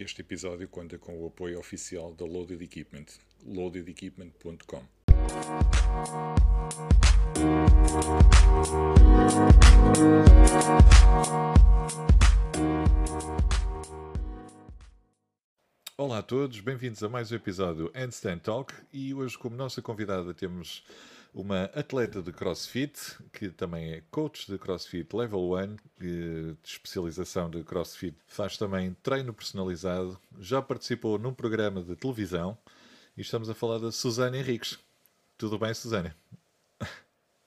Este episódio conta com o apoio oficial da Loaded Equipment, loadedequipment.com. Olá a todos, bem-vindos a mais um episódio Handstand Talk e hoje como nossa convidada temos uma atleta de CrossFit, que também é coach de CrossFit Level 1, de especialização de CrossFit, faz também treino personalizado, já participou num programa de televisão e estamos a falar da Susana Henriques. Tudo bem, Susana?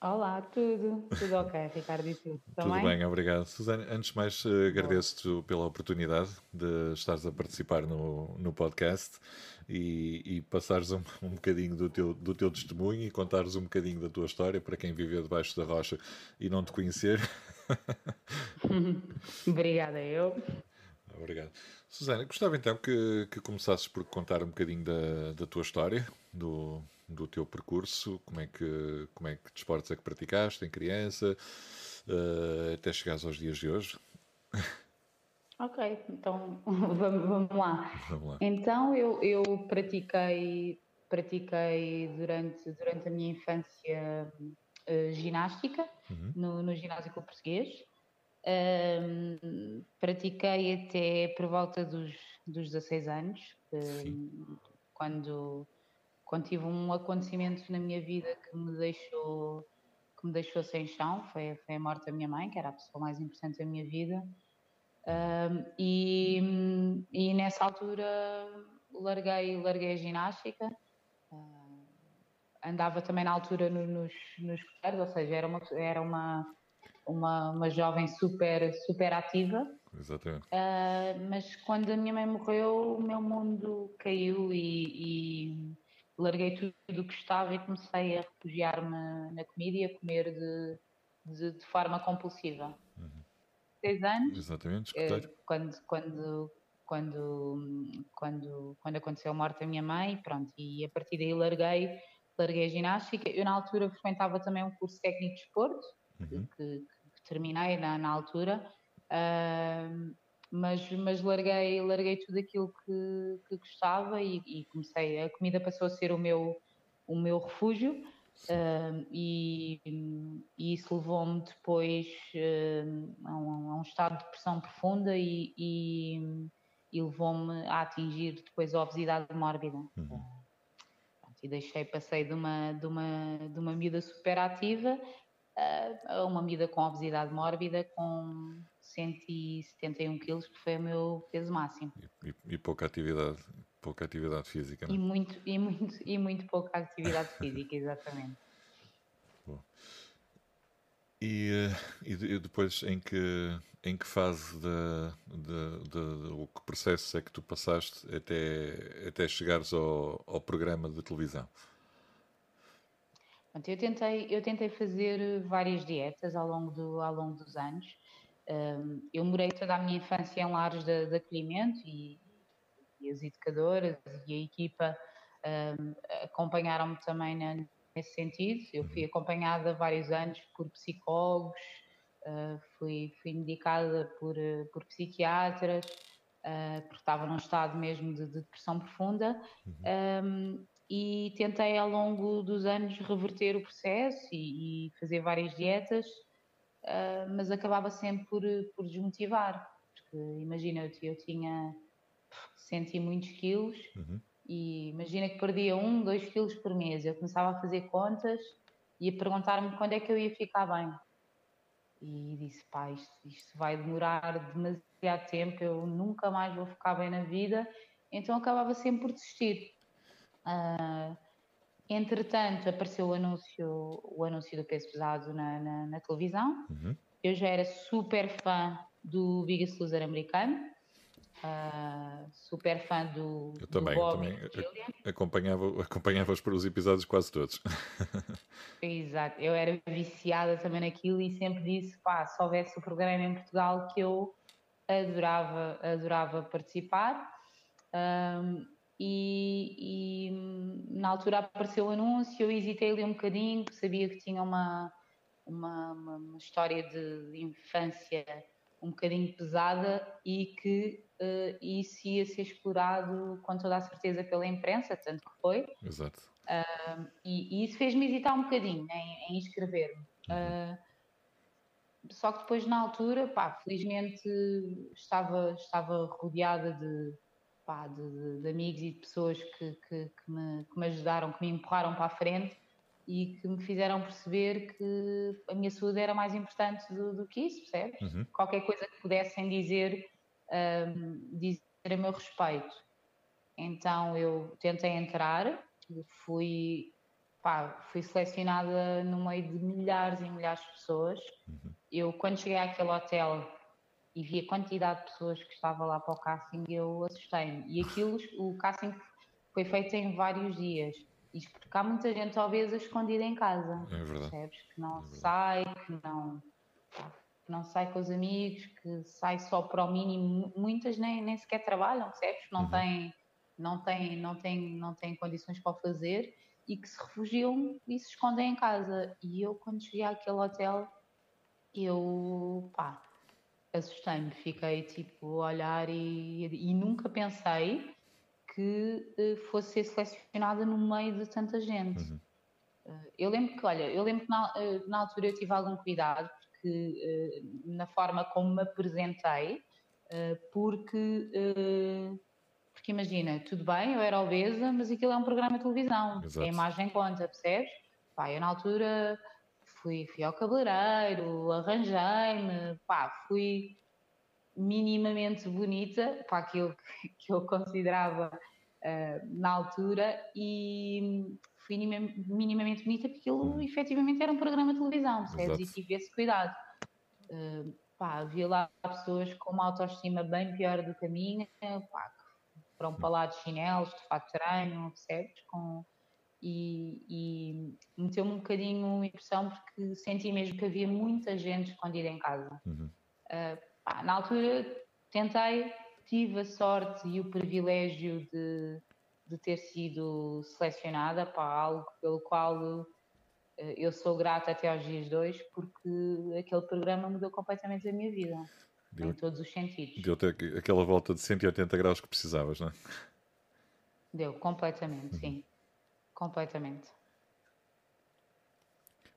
Olá, tudo. Tudo ok, Ricardo e tu? Também? Tudo bem, obrigado. Susana, antes de mais, eh, agradeço-te pela oportunidade de estares a participar no, no podcast e, e passares um, um bocadinho do teu, do teu testemunho e contares um bocadinho da tua história para quem viveu debaixo da rocha e não te conhecer. Obrigada, eu. Obrigado. Susana, gostava então que, que começasses por contar um bocadinho da, da tua história, do, do teu percurso, como é que, como é que desportos é que praticaste em criança, uh, até chegares aos dias de hoje. Ok, então vamos, vamos, lá. vamos lá. Então eu, eu pratiquei, pratiquei durante, durante a minha infância uh, ginástica uhum. no, no ginásio clube português. Um, pratiquei até por volta dos, dos 16 anos, um, quando quando tive um acontecimento na minha vida que me deixou que me deixou sem chão foi, foi a morte da minha mãe que era a pessoa mais importante da minha vida um, e, e nessa altura larguei larguei a ginástica uh, andava também na altura no, nos nos ou seja era uma era uma uma, uma jovem super super ativa Exatamente. Uh, mas quando a minha mãe morreu, o meu mundo caiu e, e, larguei tudo o que estava e comecei a refugiar-me na comida e a comer de, de, de forma compulsiva. Uhum. Seis anos. Exatamente, eh, quando, quando, quando, quando, quando aconteceu a morte da minha mãe, pronto, e a partir daí larguei, larguei a ginástica. Eu, na altura, frequentava também um curso técnico de esporte, uhum. que, que, terminei na, na altura. Uh, mas, mas larguei, larguei tudo aquilo que, que gostava e, e, comecei, a comida passou a ser o meu, o meu refúgio e, e, isso levou-me depois a, um, a, um, estado de depressão profunda e, e, e levou-me a atingir depois a obesidade mórbida. Uhum. e deixei, passei de uma, de uma, de uma miúda super ativa a uma medida com obesidade mórbida com 171 quilos, que foi o meu peso máximo. E, e pouca atividade, pouca atividade física, não? É? E muito, e muito, e muito pouca atividade física, exatamente. Bom. E, eh, e, depois em que, em que fase de, de, o que processo é que tu passaste até, até chegares ao, ao programa de televisão? eu tentei, eu tentei fazer várias dietas ao longo, do, ao longo dos anos. Um, eu morei toda a minha infância em lares de, de acolhimento e, e, as educadoras e a equipa um, acompanharam-me também na, nesse sentido. Eu fui acompanhada vários anos por psicólogos, uh, fui, fui medicada por, por psiquiatras, uh, porque estava num estado mesmo de, de depressão profunda. Uhum. Um, e tentei ao longo dos anos reverter o processo e, e fazer várias dietas, uh, mas acabava sempre por, por desmotivar, porque imagina, eu, eu tinha senti muitos quilos uhum. e imagina que perdia um, dois quilos por mês, eu começava a fazer contas e a perguntar-me quando é que eu ia ficar bem. E disse, pá, isto, isto vai demorar demasiado tempo, eu nunca mais vou ficar bem na vida, então acabava sempre por desistir. Uh, entretanto, apareceu o anúncio, o anúncio do peso pesado na, na, na televisão. Uhum. Eu já era super fã do Biggest Loser americano. Uh, super fã do. Eu também, do também acompanhava, acompanhava por os episódios quase todos. Exato, eu era viciada também naquilo e sempre disse: pá, se houvesse o programa em Portugal que eu adorava, adorava participar. Um, e, e, na altura apareceu o anúncio, eu hesitei ali um bocadinho, sabia que tinha uma, uma, uma, história de, infância um bocadinho pesada e que e isso ia ser explorado com toda a certeza pela imprensa, tanto que foi. Exato. Uh, e, e, isso fez-me hesitar um bocadinho em, em inscrever-me. Uhum. Uh, só que depois, na altura, pá, felizmente estava, estava rodeada de, pá, de, de, amigos e de pessoas que, que, que, me, que me ajudaram, que me empurraram para a frente e que me fizeram perceber que a minha saúde era mais importante do, do que isso, percebes? Uhum. Qualquer coisa que pudessem dizer, um, dizer a meu respeito. Então eu tentei entrar, fui, pá, fui selecionada no meio de milhares e milhares de pessoas. Uhum. Eu, quando cheguei àquele hotel e vi a quantidade de pessoas que estava lá para o casting, eu assustei-me. E aquilo, o casting foi feito em vários dias isto porque há muita gente obesa escondida em casa. É verdade. Percebes? Que não é sai, que não, que não sai com os amigos, que sai só para o mínimo. Muitas nem, nem sequer trabalham, percebes? Não, uhum. têm, não, têm, não, têm, não têm condições para o fazer e que se refugiam e se escondem em casa. E eu, quando cheguei àquele hotel, eu, pá, assustei-me. Fiquei, tipo, a olhar e, e nunca pensei que uh, fosse ser selecionada no meio de tanta gente. Uhum. Uh, eu lembro que, olha, eu lembro que na, uh, na altura eu tive algum cuidado porque na forma como me apresentei, porque porque imagina, tudo bem, eu era obesa, mas aquilo é um programa de televisão, Exato. a imagem conta, percebes? Pá, eu na altura fui, fui ao cabeleireiro, arranjei-me, pá, fui minimamente bonita para aquilo que eu considerava uh, na altura e fui minimamente bonita porque aquilo efetivamente era um programa de televisão, percebes? E tive esse cuidado. Uh, pá, havia lá pessoas com uma autoestima bem pior do que a minha, pá, que foram para lá de chinelos, de fato treino, percebes? Com, e, e meteu-me um bocadinho a impressão porque senti mesmo que havia muita gente escondida em casa. Uhum. Uh, Pá, na altura tentei, tive a sorte e o privilégio de, de ter sido selecionada para algo pelo qual eh, eu sou grata até aos dias de hoje, porque aquele programa mudou completamente a minha vida, deu, em todos os sentidos. Deu-te aquela volta de 180 graus que precisavas, não é? Deu, completamente, uhum. sim. Completamente.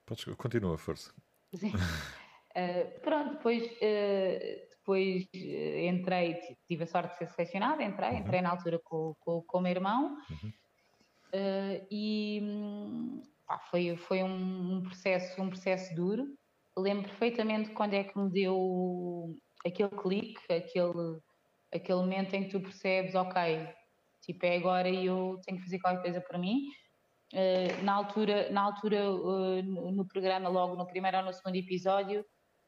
Podes, continua, força. Sim. Uh, pronto, depois, uh, depois uh, entrei, tive a sorte de ser selecionada, entrei, uhum. entrei na altura com, com, com o meu irmão uhum. e pá, foi, foi um, um, processo, um processo duro. Lembro perfeitamente quando é que me deu aquele clique, aquele, aquele momento em que tu percebes, ok, tipo, é agora e eu tenho que fazer qualquer coisa para mim. Uh, na altura, na altura uh, no programa, logo no primeiro ou no segundo episódio,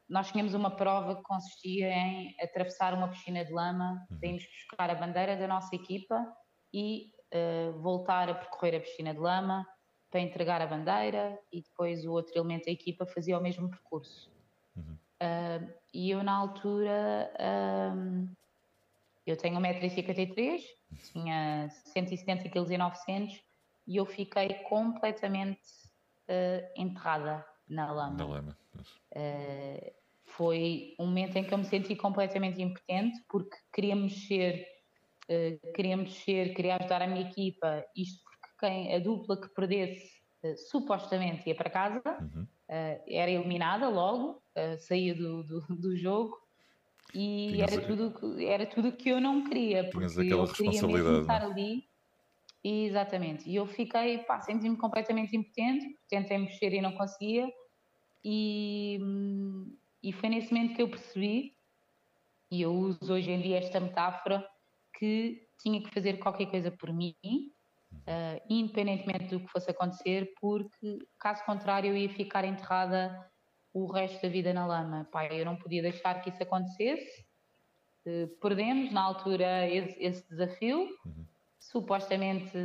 nós tínhamos uma prova que consistia em atravessar uma piscina de lama, uhum. irmos buscar a bandeira da nossa equipa e uh, voltar a percorrer a piscina de lama para entregar a bandeira e depois o outro elemento da equipa fazia o mesmo percurso. Uhum. Uh, e eu na altura uh, eu tenho 1,53m, tinha 170 kg e 900 e eu fiquei completamente uh, enterrada na lama. Na lama. Uh, foi um momento em que eu me senti completamente impotente porque queria mexer, uh, queria mexer, queria ajudar a minha equipa, isto porque quem, a dupla que perdesse uh, supostamente ia para casa, uhum. uh, era eliminada logo, saía do, do, do, jogo e tinhas era, a... tudo, era tudo que eu não queria, porque eu queria mesmo estar ali. Exatamente, e eu fiquei, pá, senti-me completamente impotente, tentei mexer e não conseguia, e, hum, e foi nesse momento que eu percebi, e eu uso hoje em dia esta metáfora, que tinha que fazer qualquer coisa por mim, uh, independentemente do que fosse acontecer, porque caso contrário eu ia ficar enterrada o resto da vida na lama. Pai, eu não podia deixar que isso acontecesse. Uh, perdemos na altura esse, esse desafio. Uhum. Supostamente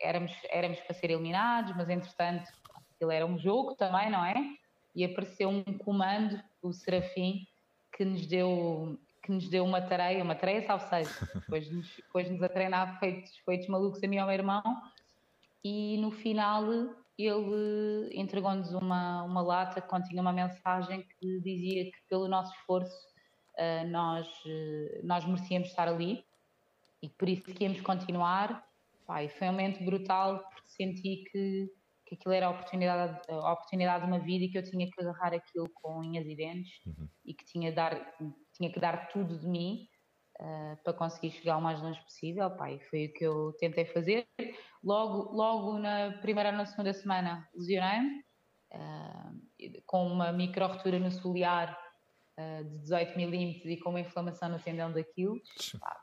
éramos, éramos para ser eliminados, mas entretanto aquilo era um jogo também, não é? E apareceu um comando, o Serafim, que nos deu que nos deu uma tareia, uma tareia salseiro, depois nos, depois nos a treinar feitos, feitos malucos a mim e ao meu irmão, e no final ele entregou-nos uma, uma lata que continha uma mensagem que dizia que pelo nosso esforço uh, nós, uh, nós merecíamos estar ali e por isso que íamos continuar. Pá, foi um momento brutal porque senti que, que aquilo era a oportunidade, a oportunidade de uma vida e que eu tinha que agarrar aquilo com unhas e dentes uhum. e que tinha, dar, tinha que dar tudo de mim uh, para conseguir chegar o mais longe possível. Pá, e foi o que eu tentei fazer. Logo, logo na primeira ou na segunda semana lesionei-me uh, com uma micro rotura no solear uh, de 18 milímetros e com uma inflamação no tendão daquilo.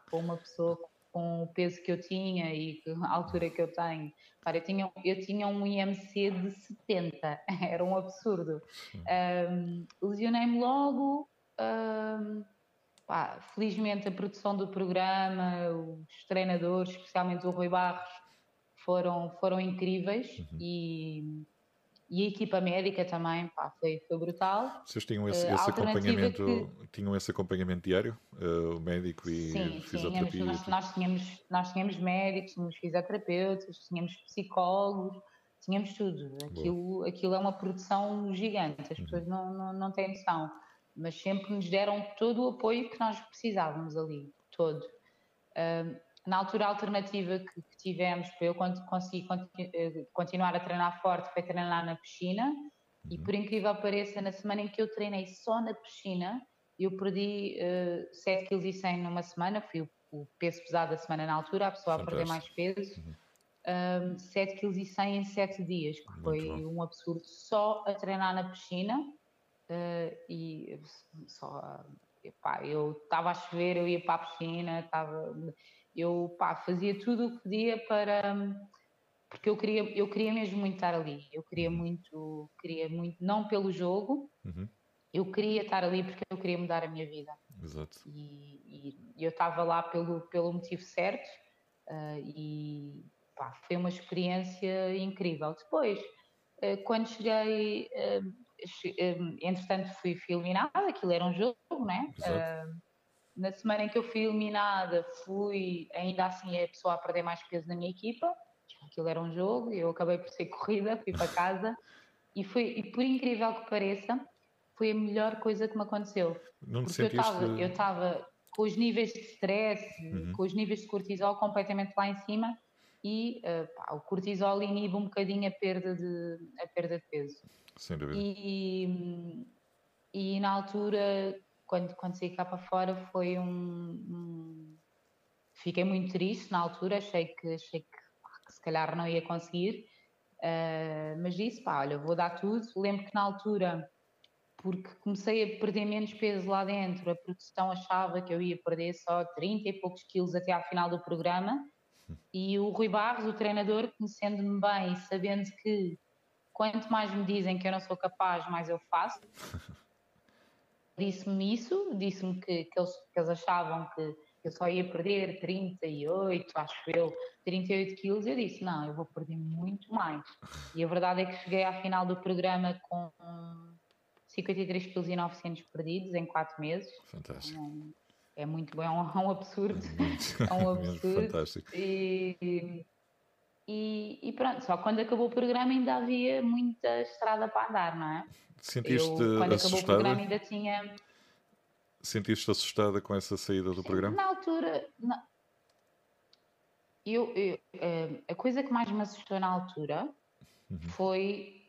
Para uma pessoa com o peso que eu tinha e a altura que eu tenho. Cara, eu, tinha, eu tinha um IMC de 70, era um absurdo. Um, Lesionei-me logo. Um, pá, felizmente a produção do programa, os treinadores, especialmente o Rui Barros, foram, foram incríveis uhum. e, e a equipa médica também pá, foi, foi brutal. Vocês tinham esse, uh, esse acompanhamento, que... tinham esse acompanhamento diário, uh, o médico e sim, fisioterapia? Sim, nós, nós, tínhamos, nós tínhamos médicos, tínhamos fisioterapeutas, tínhamos psicólogos, tínhamos tudo. Aquilo, aquilo é uma produção gigante, as uhum. pessoas não, não, não têm noção, mas sempre nos deram todo o apoio que nós precisávamos ali, todo. Uh, na altura a alternativa que, que tivemos para eu conseguir eh, continuar a treinar forte foi treinar na piscina uhum. e por incrível que pareça, na semana em que eu treinei só na piscina, eu perdi uh, 7 kg 100 numa semana, fui o, o, peso pesado da semana na altura, a pessoa Fantástico. a perder mais peso. Uhum. Um, 7 kg 100 em 7 dias, que Muito foi bom. um absurdo, só a treinar na piscina uh, e só, epá, eu estava a chover, eu ia para a piscina, estava eu pá, fazia tudo o que podia para porque eu queria eu queria mesmo muito estar ali eu queria uhum. muito queria muito não pelo jogo uhum. eu queria estar ali porque eu queria mudar a minha vida Exato. e, e eu estava lá pelo pelo motivo certo uh, e pá, foi uma experiência incrível depois uh, quando cheguei uh, entretanto fui, fui eliminada aquilo era um jogo né Exato na semana em que eu fui eliminada, fui ainda assim a pessoa a perder mais peso na minha equipa. Aquilo era um jogo, eu acabei por ser corrida, fui para casa e foi, e por incrível que pareça, foi a melhor coisa que me aconteceu. Não porque eu estava com os níveis de stress, uhum. com os níveis de cortisol completamente lá em cima e uh, pá, o cortisol inibe um bocadinho a perda de, a perda de peso. Sem dúvida. E, e na altura quando, quando saí cá para fora foi um, um, Fiquei muito triste na altura, achei que, achei que, que se calhar não ia conseguir, uh, mas disse, pá, olha, vou dar tudo. Lembro que na altura, porque comecei a perder menos peso lá dentro, a produção achava que eu ia perder só 30 e poucos quilos até à final do programa, e o Rui Barros, o treinador, conhecendo-me bem e sabendo que quanto mais me dizem que eu não sou capaz, mais eu faço. disse-me isso, disse-me que, que, eles, que eles achavam que eu só ia perder 38, acho eu, 38 quilos. Eu disse: não, eu vou perder muito mais. E a verdade é que cheguei à final do programa com 53 quilos e 900 perdidos em 4 meses. Fantástico. É, é muito bom, é um, é um absurdo. É, um absurdo. Fantástico. E, e, e, pronto, só quando acabou o programa ainda havia muita estrada para andar, não é? Sentiste eu, quando assustada? acabou o programa ainda tinha. Sentiste assustada com essa saída do programa? Na altura. Na... Eu, eu uh, a coisa que mais me assustou na altura uhum. foi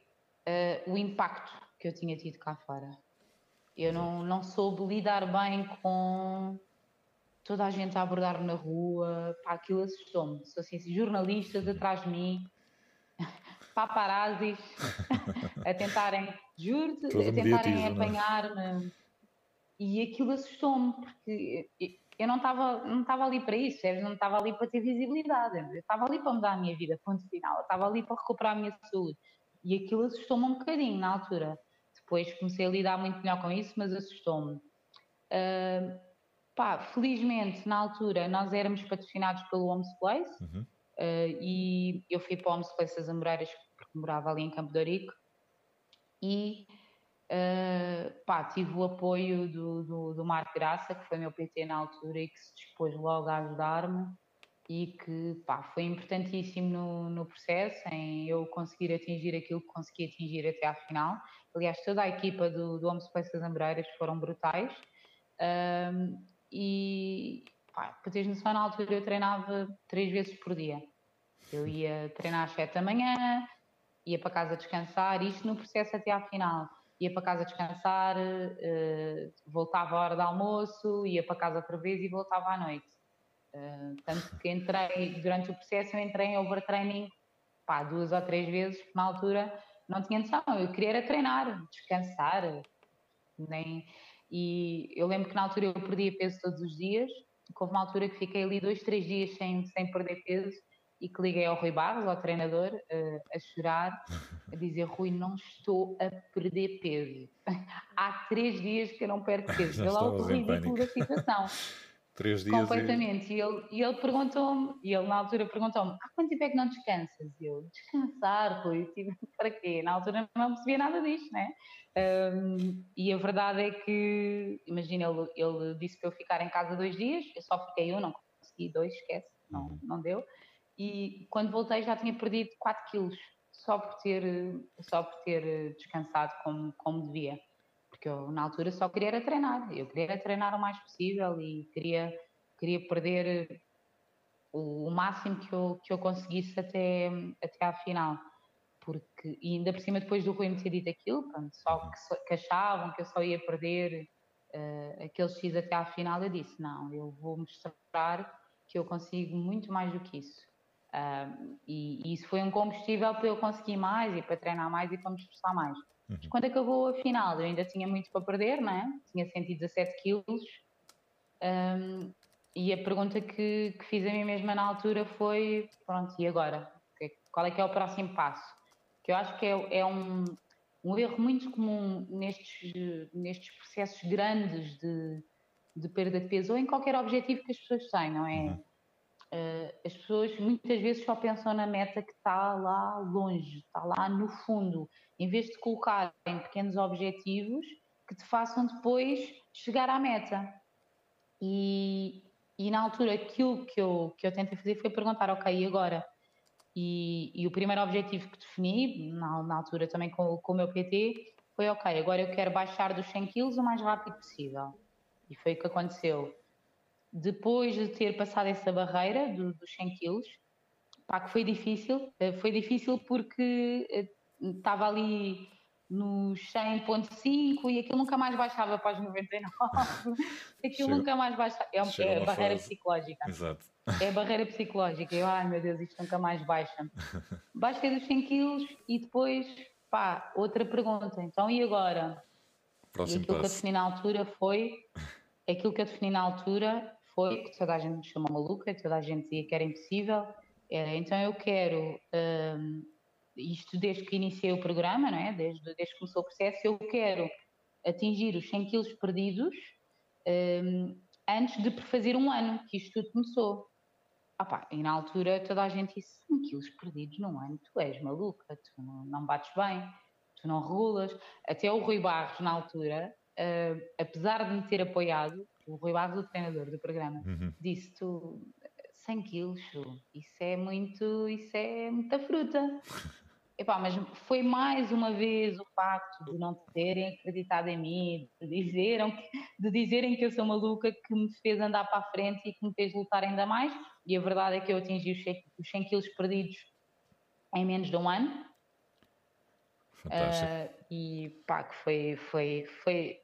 uh, o impacto que eu tinha tido cá fora. Eu não, não soube lidar bem com toda a gente a abordar-me na rua, pá, aquilo assustou-me. Sou assim, jornalistas atrás de mim, paparazzis a tentarem, juro-te, a tentarem é? apanhar-me. E aquilo assustou-me, porque eu não estava não estava ali para isso, eu não estava ali para ter visibilidade, eu estava ali para mudar a minha vida, ponto final, eu estava ali para recuperar a minha saúde. E aquilo assustou-me um bocadinho na altura. Depois comecei a lidar muito melhor com isso, mas assustou-me. Uh, pá, felizmente, na altura, nós éramos patrocinados pelo Homes Place uhum. uh, e eu fui para o Homes Place das Amoreiras porque morava ali em Campo de Ourique, e uh, pá, tive o apoio do, do, do Marco Graça, que foi meu PT na altura e que se dispôs logo a ajudar-me e que pá, foi importantíssimo no, no processo em eu conseguir atingir aquilo que consegui atingir até à final. Aliás, toda a equipa do, do Homes Place das Amoreiras foram brutais. Um, e pá, para teres noção, na altura eu treinava três vezes por dia. Eu ia treinar às sete da manhã, ia para casa descansar, isto no processo até à final. Ia para casa descansar, uh, voltava à hora do almoço, ia para casa outra vez e voltava à noite. Uh, tanto que entrei, durante o processo, eu entrei em overtraining pá, duas ou três vezes, na altura não tinha noção. Eu queria era treinar, descansar. Nem... E eu lembro que na altura eu perdia peso todos os dias. Houve uma altura que fiquei ali dois, três dias sem, sem perder peso e que liguei ao Rui Barros, ao treinador, uh, a chorar, a dizer: Rui, não estou a perder peso. Há três dias que eu não perco peso. Vê lá o ridículo da situação. Três dias. Completamente. E, e ele, e ele perguntou-me, e ele na altura perguntou-me: há quanto tempo é que não descansas? E eu: descansar, Rui, tipo, para quê? Na altura não percebia nada disto, né? Um, e a verdade é que, imagina, ele, ele disse para eu ficar em casa dois dias, eu só fiquei um, não consegui dois, esquece, não, uhum. não deu. E quando voltei já tinha perdido 4 quilos, só por ter, só por ter descansado como, como devia porque eu na altura só queria era treinar, eu queria era treinar o mais possível e queria, queria perder o, o máximo que eu, que eu conseguisse até, até à final. Porque, e ainda por cima, depois do Rui me ter dito aquilo, pronto, só que, que, achavam que eu só ia perder uh, aqueles X até à final, eu disse: não, eu vou mostrar que eu consigo muito mais do que isso. Uh, e, e, isso foi um combustível para eu conseguir mais e para treinar mais e para me esforçar mais. Uhum. Quando acabou a final, eu ainda tinha muito para perder, não é? Tinha 117 quilos. Um, e a pergunta que, que, fiz a mim mesma na altura foi: pronto, e agora? Qual é que é o próximo passo? Que eu acho que é, é um, um erro muito comum nestes, nestes processos grandes de, de perda de peso ou em qualquer objetivo que as pessoas tenham. É, uhum. Uh, as pessoas muitas vezes só pensam na meta que está lá longe, está lá no fundo, em vez de colocarem pequenos objetivos que te façam depois chegar à meta. E, e na altura aquilo que eu, que eu tentei fazer foi perguntar, ok, e agora? E, e o primeiro objetivo que defini, na, na altura também com, com o meu PT, foi ok, agora eu quero baixar dos 100 kg o mais rápido possível. E foi o que aconteceu depois de ter passado essa barreira do, dos 100 quilos, pá, que foi difícil, eh, foi difícil porque eh, estava ali nos 100.5 e aquilo nunca mais baixava para os 99. aquilo Chegou. nunca mais baixava. É, é a barreira fase. psicológica. Exato. É a barreira psicológica. Eu, ai meu Deus, isto nunca mais baixa. Baixei dos 100 quilos e depois, pá, outra pergunta. Então, e agora? Próximo e aquilo passo. que eu defini na altura foi. Aquilo que eu defini na altura foi toda a gente me chamou maluca, toda a gente dizia que era impossível. Era, então eu quero, um, isto desde que iniciei o programa, não é? desde, desde que começou o processo, eu quero atingir os 100 quilos perdidos um, antes de fazer um ano que isto tudo começou. Ah e na altura toda a gente disse: 100 quilos perdidos num ano, tu és maluca, tu não, não bates bem, tu não regulas. Até o Rui Barros, na altura, uh, apesar de me ter apoiado, o Rui Barros, o treinador do programa, uhum. disse: tu 100 quilos, isso é muito, isso é muita fruta. Epá, mas foi mais uma vez o facto de não terem acreditado em mim, de dizerem, de dizerem que eu sou maluca, que me fez andar para a frente e que me fez lutar ainda mais. E a verdade é que eu atingi os 100 quilos perdidos em menos de um ano. Fantástico. Uh, e pá, que foi, foi, foi,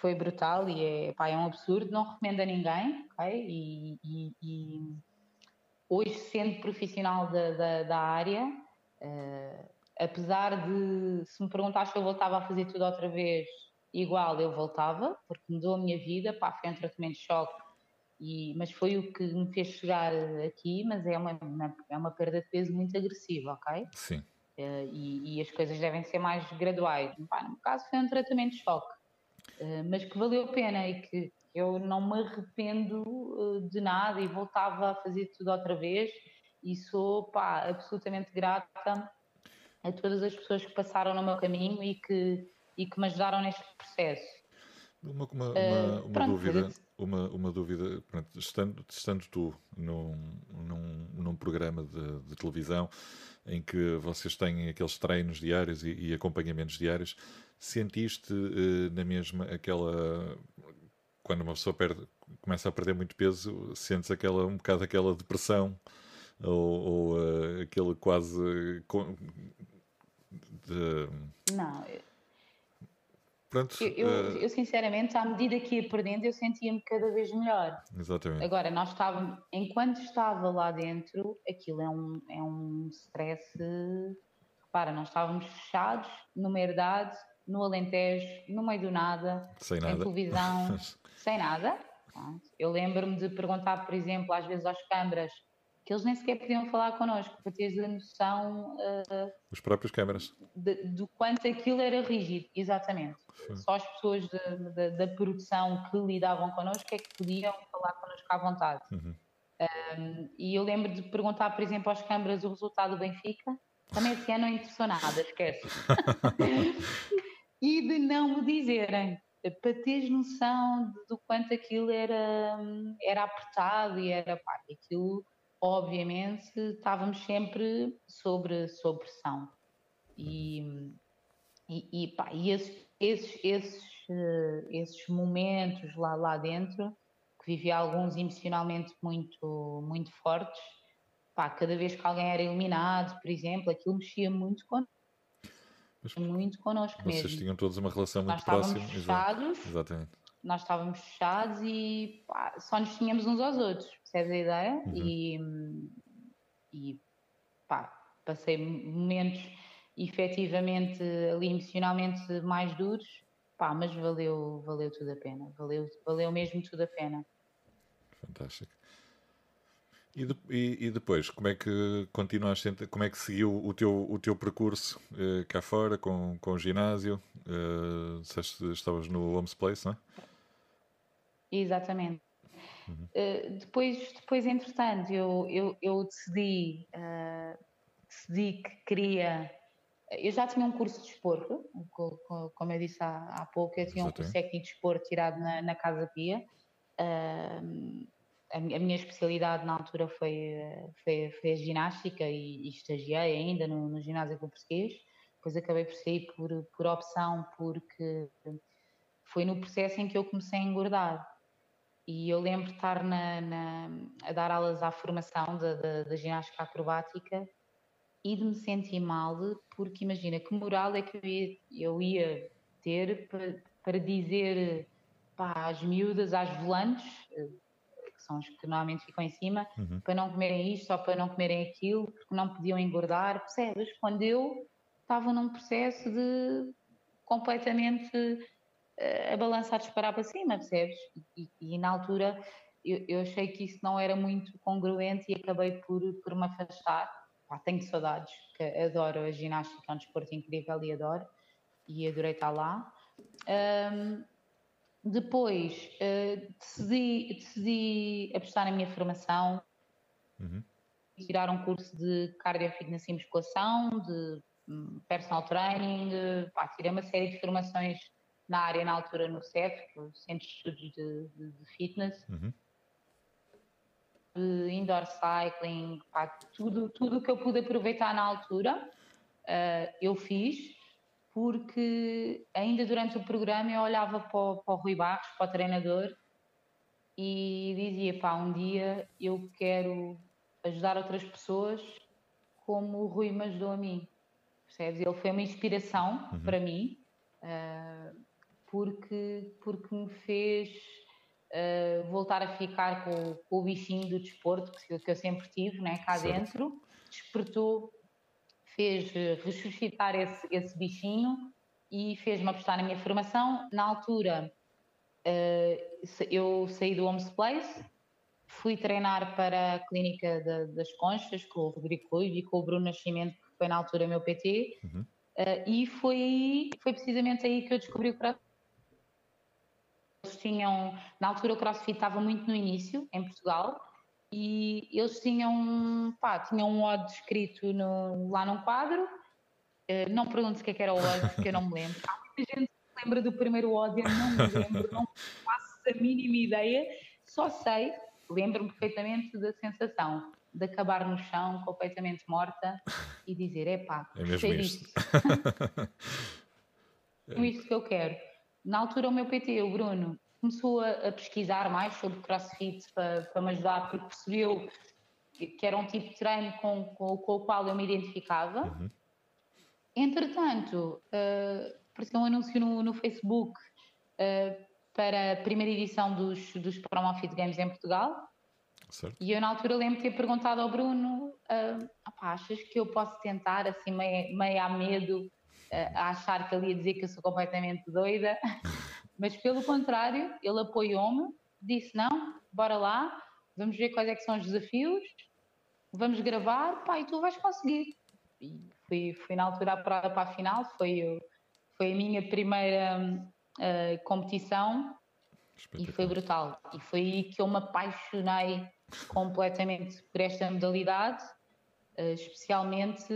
foi brutal e é, pá, é um absurdo, não recomendo a ninguém, ok? E, e, e hoje, sendo profissional da, da, da área, uh, apesar de, se me perguntasse se eu voltava a fazer tudo outra vez, igual eu voltava, porque mudou a minha vida, pá, foi um tratamento de choque, e, mas foi o que me fez chegar aqui, mas é uma, é uma perda de peso muito agressiva, ok? Sim. Uh, e, e, as coisas devem ser mais graduais. Pá, no caso foi um tratamento de choque. Eh, mas que valeu a pena e que eu não me arrependo uh, de nada e voltava a fazer tudo outra vez e sou pá, absolutamente grata a todas as pessoas que passaram no meu caminho e que, e que me ajudaram neste processo. Uma, uma, uh, uma, pronto, dúvida, uma, uma dúvida pronto, estando, estando tu num, num, num programa de, de, televisão em que vocês têm aqueles treinos diários e, e acompanhamentos diários, sentiste uh, na mesma aquela quando uma pessoa perde, começa a perder muito peso, sentes aquela, um bocado aquela depressão ou, ou uh, aquele quase. De... Não, Pronto, eu, uh... eu, sinceramente, à medida que ia perdendo, eu sentia-me cada vez melhor. Exatamente. Agora, nós estávamos, enquanto estava lá dentro, aquilo é um, é um stress. Repara, nós estávamos fechados numa herdade, no Alentejo, no meio do nada, sem nada. televisão, sem nada. Eu lembro-me de perguntar, por exemplo, às vezes aos câmaras que eles nem sequer podiam falar connosco, para teres a noção. Uh, Os próprios câmaras. Do quanto aquilo era rígido, exatamente. Sim. Só as pessoas de, de, da produção que lidavam connosco é que podiam falar connosco à vontade. Uhum. Um, e eu lembro de perguntar, por exemplo, às câmaras o resultado do Benfica. Também esse ano não interessou nada, esquece. e de não me dizerem para teres noção do quanto aquilo era, era apertado e era pá, aquilo obviamente estávamos sempre sobre, sobre pressão. E, e, e, pá, e esses, esses, esses, uh, esses momentos lá, lá dentro, que vivi alguns emocionalmente muito, muito fortes, pá, cada vez que alguém era eliminado, por exemplo, aquilo mexia muito connosco. Mas, muito connosco vocês mesmo. Tinham todos uma relação muito Nós próxima. Fechados, Exatamente. Nós estávamos fechados e pá, só nos tínhamos uns aos outros, percebes a ideia? Uhum. E, e pá, passei momentos efetivamente ali emocionalmente mais duros, pá, mas valeu, valeu tudo a pena, valeu, valeu mesmo tudo a pena. Fantástico. E, de, e, e, depois, como é que continuaste, como é que seguiu o teu, o teu percurso eh, cá fora, com, com o ginásio? Eh, estavas no Homes Place, não é? Exatamente. Uhum. Uh, depois, depois, entretanto, eu, eu, eu decidi, uh, decidi que queria. Eu já tinha um curso de desporto, como eu disse há, há pouco, eu tinha um curso técnico de desporto tirado na, na Casa Pia. Uh, a, minha especialidade na altura foi, foi, foi a ginástica e, e estagiei ainda no, no ginásio com português. Depois acabei por sair por, por opção, porque foi no processo em que eu comecei a engordar. E eu lembro de estar na, na, a dar aulas à formação da, ginástica acrobática e de me sentir mal, porque imagina que moral é que eu ia, eu ia ter para, para dizer pá, às miúdas, às volantes, são os que normalmente ficam em cima, uhum. para não comerem isto ou para não comerem aquilo, porque não podiam engordar, percebes? Quando eu estava num processo de completamente a balança a disparar para cima, percebes? E, e, e na altura eu, eu, achei que isso não era muito congruente e acabei por, por me afastar. Pá, tenho saudades, que adoro a ginástica, é um desporto incrível e adoro, e adorei estar lá. Um, depois uh, decidi, decidi apostar na minha formação, uhum. tirar um curso de cardio fitness e musculação, de um, personal training, pá, tirei uma série de formações na área na altura no CEF, é o Centro de Estudos de, de, de Fitness, uhum. de indoor cycling, pá, tudo tudo que eu pude aproveitar na altura, uh, eu fiz, porque ainda durante o programa eu olhava para o, para o Rui Barros, para o treinador, e dizia, pá, um dia eu quero ajudar outras pessoas como o Rui me ajudou a mim. Percebes? Ele foi uma inspiração uhum. para mim. Uh, porque, porque me fez uh, voltar a ficar com, com, o bichinho do desporto que, eu sempre tive né, cá certo. dentro, despertou, fez ressuscitar esse, esse bichinho e fez-me apostar na minha formação. Na altura, uh, eu saí do Homes Place, fui treinar para a Clínica de, das Conchas com o Rodrigo Coelho e com o Bruno Nascimento, que foi na altura meu PT. Uhum. Uh, e foi aí, foi precisamente aí que eu descobri o crossfit eles tinham, na altura o CrossFit estava muito no início, em Portugal, e eles tinham, pá, tinham um odd escrito no, lá num quadro. Uh, não pergunto o que, é que era o odd, porque eu não me lembro. Há muita gente que se lembra do primeiro odd, eu não me lembro, não faço a mínima ideia. Só sei, lembro-me perfeitamente da sensação de acabar no chão, completamente morta, e dizer: epá, é mesmo isto. é isto que eu quero. Na altura, o meu PT, o Bruno, começou a, a, pesquisar mais sobre crossfit para, para me ajudar, porque percebeu que era um tipo de treino com, com, com o qual eu me identificava. Uhum. Entretanto, uh, apareceu um anúncio no, no Facebook uh, para a primeira edição dos, dos Promofit Games em Portugal. Certo. E eu, na altura, lembro de ter perguntado ao Bruno: uh, achas que eu posso tentar, assim, meio, meio a medo, uh, a achar que ele ia dizer que eu sou completamente doida? Mas, pelo contrário, ele apoiou-me, disse: não, bora lá, vamos ver quais é que são os desafios, vamos gravar, pá, e tu vais conseguir. E fui, fui na altura para, para a final, foi, foi a minha primeira uh, competição e foi brutal. E foi aí que eu me apaixonei completamente por esta modalidade, uh, especialmente,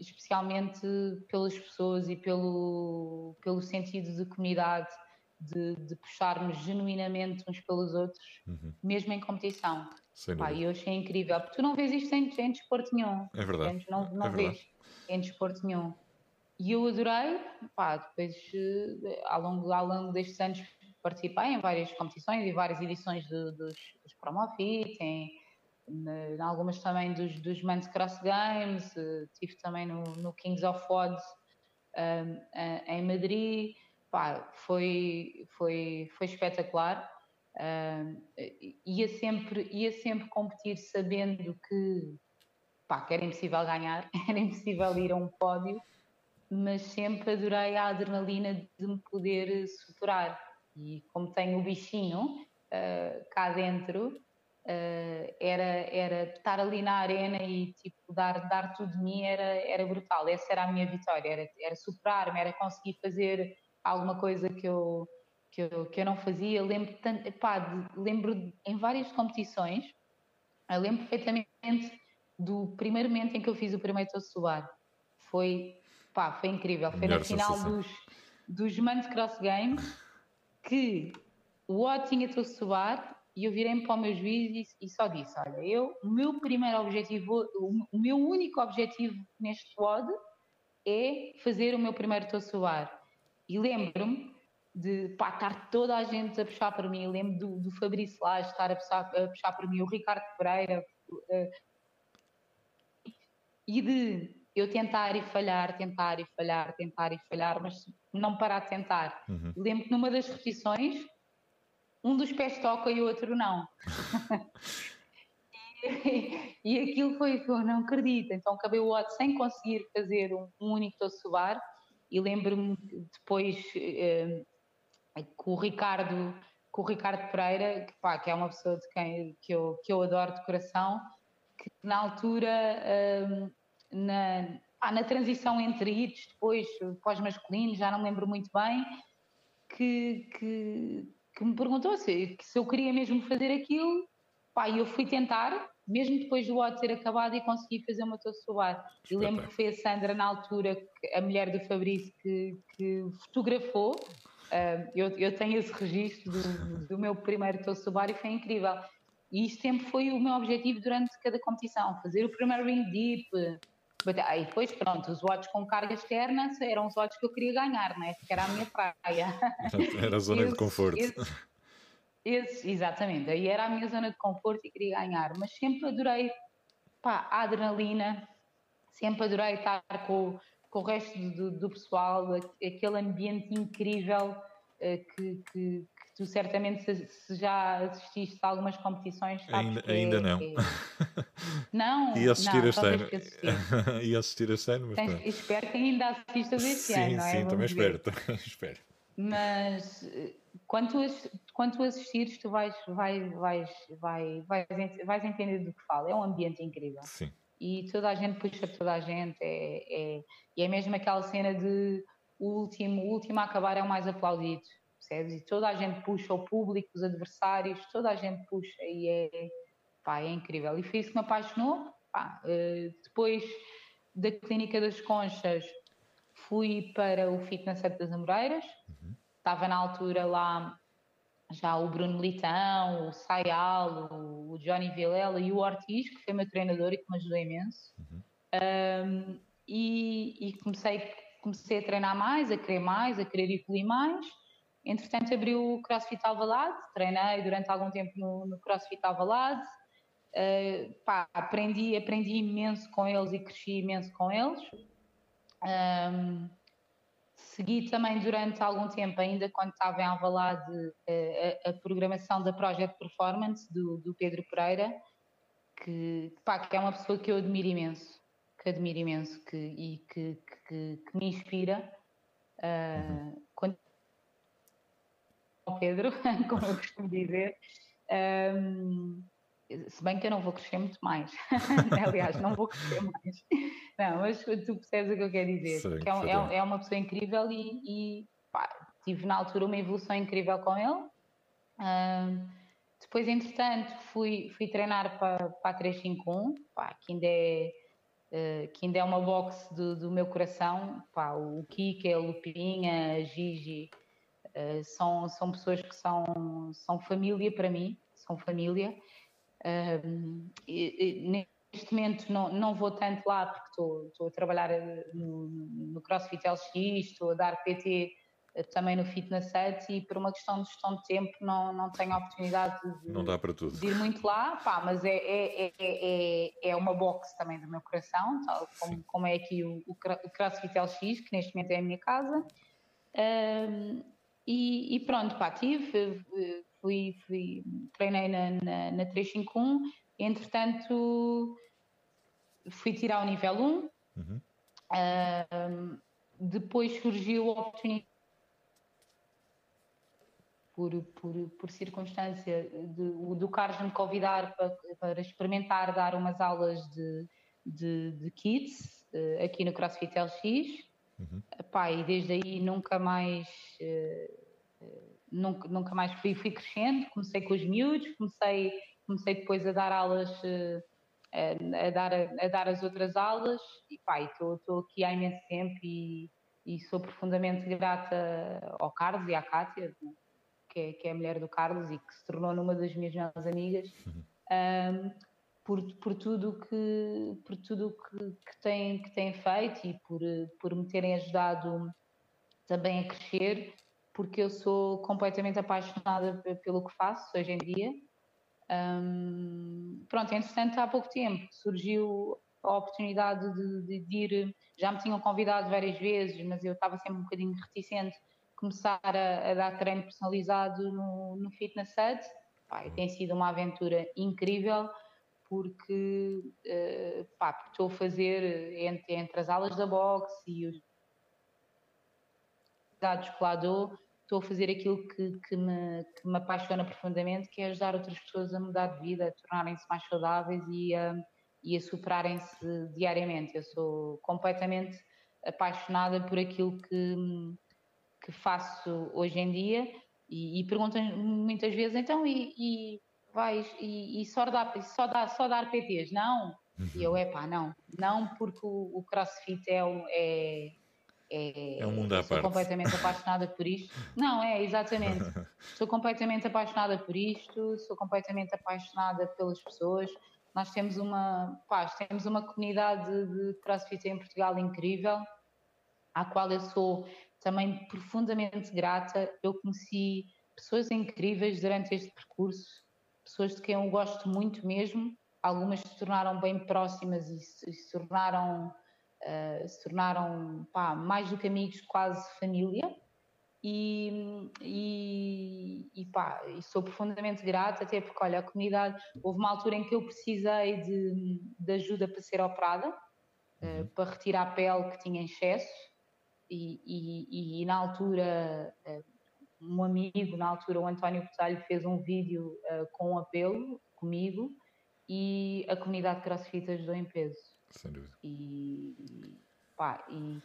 especialmente pelas pessoas e pelo, pelo sentido de comunidade, de, de puxarmos genuinamente uns pelos outros, uhum. mesmo em competição. Pá, eu achei incrível, porque tu não vês isto em, em desporto nenhum. É verdade. Não, não é vês verdade. em desporto nenhum. E eu adorei, pá, depois eh, ao longo, ao longo destes anos participei em várias competições e várias edições de, dos, dos Promofit, em, em, algumas também dos, dos Men's Cross Games, uh, tive também no, no Kings of Odds um, uh, em Madrid, pá, foi, foi, foi espetacular. Uh, ia, sempre, ia sempre competir sabendo que, pá, que era impossível ganhar, era impossível ir a um pódio, mas sempre adorei a adrenalina de me poder superar. E como tenho o bichinho uh, cá dentro, uh, era, era estar ali na arena e tipo, dar, dar tudo de mim era, era brutal. Essa era a minha vitória, era, era superar-me, era conseguir fazer alguma coisa que eu, que eu, que eu não fazia. Lembro, tanto, epá, de, lembro em várias competições, eu lembro perfeitamente do primeiro momento em que eu fiz o primeiro tosso suar. Foi Pá, foi incrível. Foi na final dos, dos Mans Cross Games que o Odd tinha de subar e eu virei-me para o meu juiz e, e, só disse: Olha, eu, o meu primeiro objetivo, o, o meu único objetivo neste WOD é fazer o meu primeiro suar. E lembro-me de pá, estar toda a gente a puxar para mim. lembro do, do Fabrício lá estar a puxar, a puxar para mim, o Ricardo Pereira. Uh, e de eu tentar e falhar, tentar e falhar, tentar e falhar, mas não parar de tentar. Uhum. Lembro que numa das repetições, um dos pés toca e o outro não. e, e, aquilo foi, eu não acredito. Então acabei o outro sem conseguir fazer um, um único tossuar e lembro-me depois eh, com o Ricardo com o Ricardo Pereira, que, pá, que é uma pessoa de quem que eu, que eu adoro de coração, que na altura eh, na, ah, na transição entre hits, depois pós-masculino, já não me lembro muito bem, que, que, que me perguntou se, se eu queria mesmo fazer aquilo, pá, e eu fui tentar, mesmo depois do Otto ter acabado e consegui fazer uma tosse solar. E lembro que foi a Sandra, na altura, a mulher do Fabrício, que, que fotografou. Uh, eu, eu, tenho esse registro do, do meu primeiro tosse solar e foi incrível. E isto sempre foi o meu objetivo durante cada competição: fazer o primeiro ring deep, Aí depois, pronto, os watts com carga externa eram os watts que eu queria ganhar, né? que era a minha praia. Era a zona esse, de conforto. Esse, esse, exatamente, aí era a minha zona de conforto e queria ganhar, mas sempre adorei pá, a adrenalina, sempre adorei estar com, com o resto do, do pessoal, aquele ambiente incrível uh, que, que, tu certamente se, se, já assististe a algumas competições ainda, ainda é, não. é... não e assistir não, este ano. e assistir este ano mas Tens, espero que ainda assistas este sim, ano sim, é? também espero, também espero mas quando tu, quando tu assistires tu vais, vais, vais, vais, vais, vais entender do que falo é um ambiente incrível sim. e toda a gente puxa toda a gente é, é, e é mesmo aquela cena de o último, o último a acabar é o mais aplaudido percebes? E toda a gente puxa, o público, os adversários, toda a gente puxa e é, pá, é incrível. E foi isso que me apaixonou. Pá, uh, depois da Clínica das Conchas, fui para o Fitness Set das Amoreiras. Uhum. Estava na altura lá já o Bruno Litão, o Sayal, o Johnny Vilela e o Ortiz, que foi meu treinador e que me ajudou imenso. Uhum. Um, e, e, comecei, comecei a treinar mais, a querer mais, a querer evoluir mais Entretanto, abriu o CrossFit Alvalade, treinei durante algum tempo no, no CrossFit Alvalade, uh, pá, aprendi, aprendi imenso com eles e cresci imenso com eles. Um, segui também durante algum tempo, ainda quando estava em Alvalade, a, a, programação da Project Performance do, do Pedro Pereira, que, pá, que é uma pessoa que eu admiro imenso, que admiro imenso que, e que, que, que me inspira. Uh, quando Pedro, como eu costumo dizer, um, se bem que eu não vou crescer muito mais. Aliás, não vou crescer mais. Não, mas tu percebes o que eu quero dizer. Sim, que é, é, é, uma pessoa incrível e, e pá, tive na altura uma evolução incrível com ele. Um, depois, entretanto, fui, fui treinar para, para a 351, pá, que ainda é. Uh, que ainda é uma box do, do meu coração, pá, o Kika, a Lupinha, a Gigi, uh, são, são pessoas que são, são família para mim, são família, e, e, neste momento não, não vou tanto lá porque estou, estou a trabalhar eh, no, no CrossFit LX, estou a dar PT eh, também no Fitness Set e por uma questão de gestão de tempo não, não tenho a oportunidade de, não dá para tudo. de ir muito lá, pá, mas é, é, é, é, uma box também do meu coração, tal como, como é aqui o, o CrossFit LX, que neste momento é a minha casa. Um, e, e, pronto, pá, tive, fui, fui treinei na, na, na 351, entretanto fui tirar o nível 1. Uhum. Uh, depois surgiu a oportunidade por, por, por circunstância de, do Carlos me convidar para, para, experimentar dar umas aulas de, de, de kids uh, aqui no CrossFit LX. Uhum. E desde aí nunca mais uh, nunca, nunca mais fui, fui crescendo, comecei com os miúdos, comecei, comecei depois a dar aulas, eh, a, dar, a, dar as outras aulas e pá, estou aqui há imenso tempo e, e, sou profundamente grata ao Carlos e à Cátia, que é, que é a mulher do Carlos e que se tornou numa das minhas melhores amigas, uhum. um, por, por tudo que por tudo que, que, tem, que tem feito e por, por me terem ajudado também a crescer porque eu sou completamente apaixonada pelo que faço hoje em dia. Um, pronto, entretanto, há pouco tempo surgiu a oportunidade de, de, de, ir, já me tinham convidado várias vezes, mas eu estava sempre um bocadinho reticente, começar a, a dar treino personalizado no, no Fitness Hut. Pá, tem sido uma aventura incrível, porque uh, estou a fazer entre, entre as aulas da boxe e os dados que lá dou, estou a fazer aquilo que, que, me, que me apaixona profundamente, que é ajudar outras pessoas a mudar de vida, a tornarem-se mais saudáveis e a, e a superarem-se diariamente. Eu sou completamente apaixonada por aquilo que, que faço hoje em dia e, e perguntam muitas vezes, então, e, e vais, e, e, só, dar, só, dar, só dar PTs? Não. E eu, é pá, não. Não, porque o, o CrossFit é, é é, é um mundo à sou parte. completamente apaixonada por isto. Não, é, exatamente. sou completamente apaixonada por isto, sou completamente apaixonada pelas pessoas. Nós temos uma, pá, temos uma comunidade de crossfit em Portugal incrível, à qual eu sou também profundamente grata. Eu conheci pessoas incríveis durante este percurso, pessoas de quem eu gosto muito mesmo. Algumas se tornaram bem próximas e se, e se tornaram uh, se tornaram pá, mais do que amigos, quase família. E, e, e, pá, e sou profundamente grata, até porque, olha, a comunidade, houve uma altura em que eu precisei de, de ajuda para ser operada, uh, para retirar a pele que tinha excesso, e, e, na altura, uh, um amigo, na altura o António Botelho, fez um vídeo uh, com um apelo comigo, e a comunidade CrossFit ajudou em peso. Sem dúvida. E, pá, e,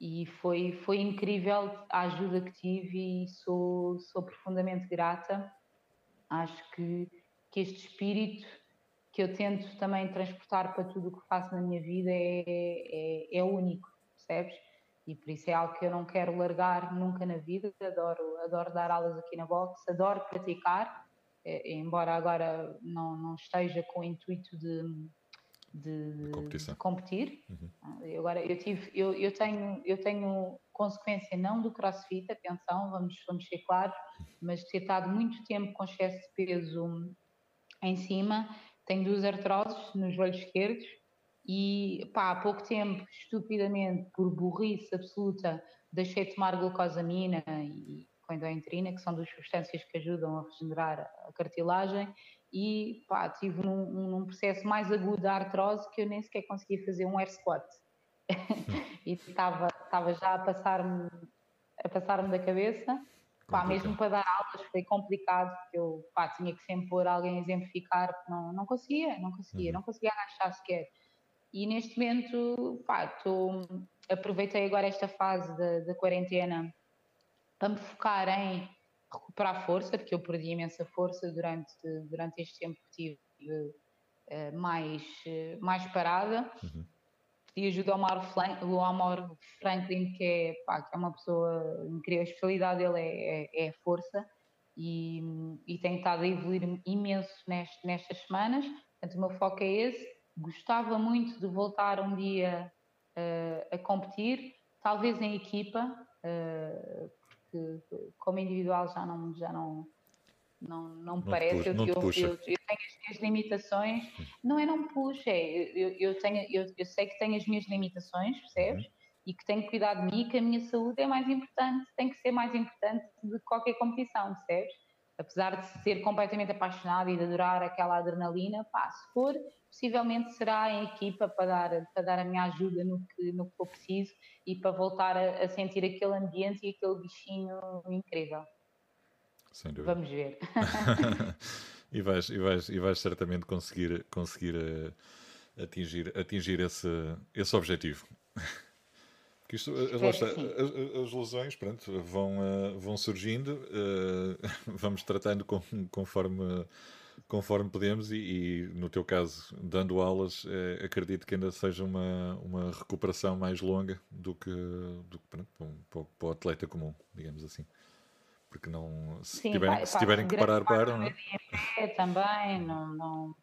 e foi, foi incrível a ajuda que tive e sou, sou profundamente grata. Acho que, que este espírito que eu tento também transportar para tudo o que faço na minha vida é, é, é único, percebes? E por isso é algo que eu não quero largar nunca na vida. Adoro, adoro dar aulas aqui na box, adoro praticar, é, embora agora não, não esteja com o intuito de de, de competir. Uhum. Ah, agora, eu, tive, eu, eu, tenho, eu tenho consequência não do crossfit, atenção, vamos, vamos ser claros, mas ter estado muito tempo com excesso de peso em cima, tenho duas artroses nos joelhos esquerdos e pá, há pouco tempo, estupidamente, por burrice absoluta, deixei de tomar glucosamina e coendoenterina, que são duas substâncias que ajudam a regenerar a cartilagem, e pá, tive num, num, processo mais agudo da artrose que eu nem sequer conseguia fazer um air squat. e estava, estava já a passar-me a passar-me da cabeça. Pá, mesmo para dar aulas foi complicado, porque eu pá, tinha que sempre pôr alguém a exemplificar, porque não, não conseguia, não conseguia, uhum. não conseguia agachar sequer. E neste momento, pá, tô, aproveitei agora esta fase da, da quarentena para me focar em recuperar força, porque eu perdi imensa força durante, durante este tempo que tive uh, mais, uh, mais parada. Uhum. Pedi ajuda ao Mauro, o Amor Franklin, que é, pá, que é uma pessoa incrível, a especialidade dele é, é, é força e, e tem estado a evoluir imenso neste, nestas semanas. Portanto, o meu foco é esse. Gostava muito de voltar um dia uh, a competir, talvez em equipa, como individual já não, já não, não, não, não parece. Puxa, eu, eu, eu, tenho as minhas limitações. Não é não puxa, é, eu, eu, tenho, eu, eu sei que tenho as minhas limitações, percebes? Uhum. E que tenho que cuidar de mim, que a minha saúde é mais importante, tem que ser mais importante de qualquer competição, percebes? Apesar de ser completamente apaixonado e de adorar aquela adrenalina, pá, se for, possivelmente será em equipa para dar, para dar a minha ajuda no que, no que for preciso e para voltar a, a sentir aquele ambiente e aquele bichinho incrível. Sem dúvida. Vamos ver. e, vais, e, vais, e vais certamente conseguir, conseguir uh, atingir, atingir esse, esse objetivo. Que isto, eh, está, as, as, lesões pronto, vão, uh, vão surgindo, uh, vamos tratando com, conforme conforme podemos e, e, no teu caso, dando aulas, acredito que ainda seja uma, uma recuperação mais longa do que, do que pronto, para, para, o atleta comum, digamos assim. Porque não, se, Sim, tiverem, pá, se tiverem que parar, param. Não é? também, não, não,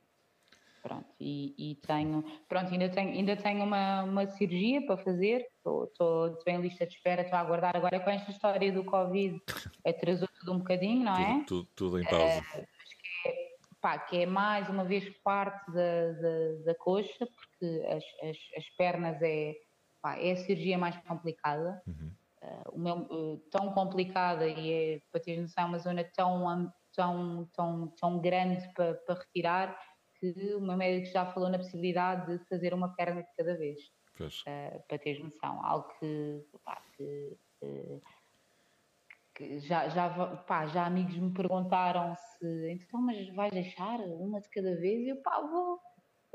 Pronto, e, e, tenho, pronto, ainda tenho, ainda tenho uma, uma cirurgia para fazer, estou em lista de espera, estou a aguardar agora com esta história do Covid, atrasou tudo um bocadinho, não é? Tudo, tudo, tudo em pausa. Uh, pá, que é mais uma vez parte da, da, da coxa, porque as, as, as pernas é, pá, é a cirurgia mais complicada. Uhum. Uh, meu, uh, tão complicada e é, para ter noção, uma zona tão, tão, tão, tão grande para, para retirar que o meu médico já falou na possibilidade de fazer uma perna de cada vez. Uh, para ter noção. Algo que, pá, que que já, já, pá, já amigos me perguntaram se então, mas vais deixar uma de cada vez? E eu, pá, vou.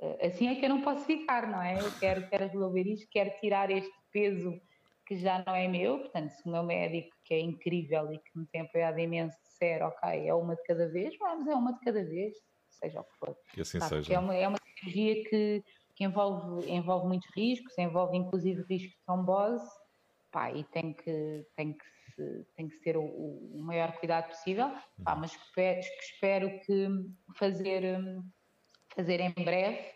Eh, assim é que eu não posso ficar, não é? Eu quero, quero resolver isto, quero tirar este peso que já não é meu. Portanto, se o meu médico, que é incrível e que me tem apoiado imenso, disser, ok, é uma de cada vez, vamos, é uma de cada vez, seja o que for. Que assim tá, seja. É uma, é uma cirurgia que, que envolve, envolve muitos riscos, envolve inclusive risco de trombose, pá, e tem que, tem que tem que ter o, o maior cuidado possível, pá, mas que, que, espero que fazer, fazer em breve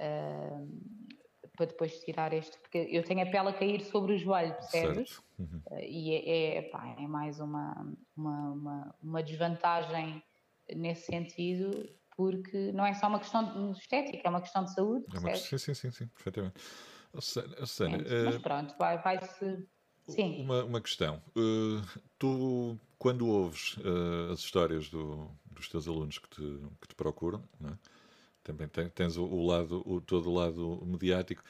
uh, para depois tirar este, porque eu tenho a pele a cair sobre o joelho, percebes? Uhum. Uh, e é, é, pá, é mais uma, uma, uma, uma desvantagem nesse sentido, porque não é só uma questão estética, é uma questão de saúde. É uma, sim, sim, sim, sim, perfeitamente. Susana, é, mas pronto, vai, vai-se Sim. Uma, uma questão. Uh, tu, quando ouves uh, as histórias do, dos teus alunos que te, que te procuram, é? também tens o, o, lado, o, todo o lado mediático,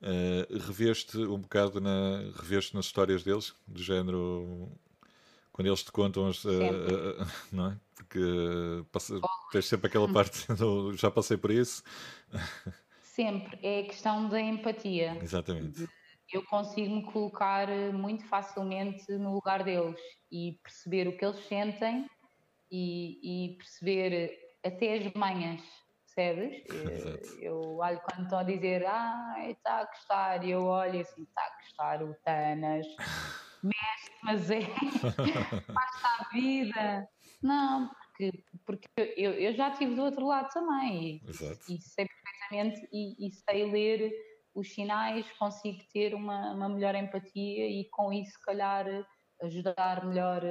uh, reveste um bocado na, reveste nas histórias deles, do género quando eles te contam as, uh, uh, não é? Porque passa, tens sempre aquela parte do já passei por isso. Sempre, é a questão da empatia. Exatamente eu consigo me colocar muito facilmente no lugar deles e perceber o que eles sentem e, e perceber até as manhas, percebes? Eu olho quando estão a dizer, ah, está a gostar, e eu olho assim, está a gostar o Tanas, mas é, faz a vida. Não, porque, porque eu, eu já estive do outro lado também e, e sei perfeitamente e, e, sei ler os sinais, consigo ter uma, uma melhor empatia e com isso, se calhar, ajudar melhor,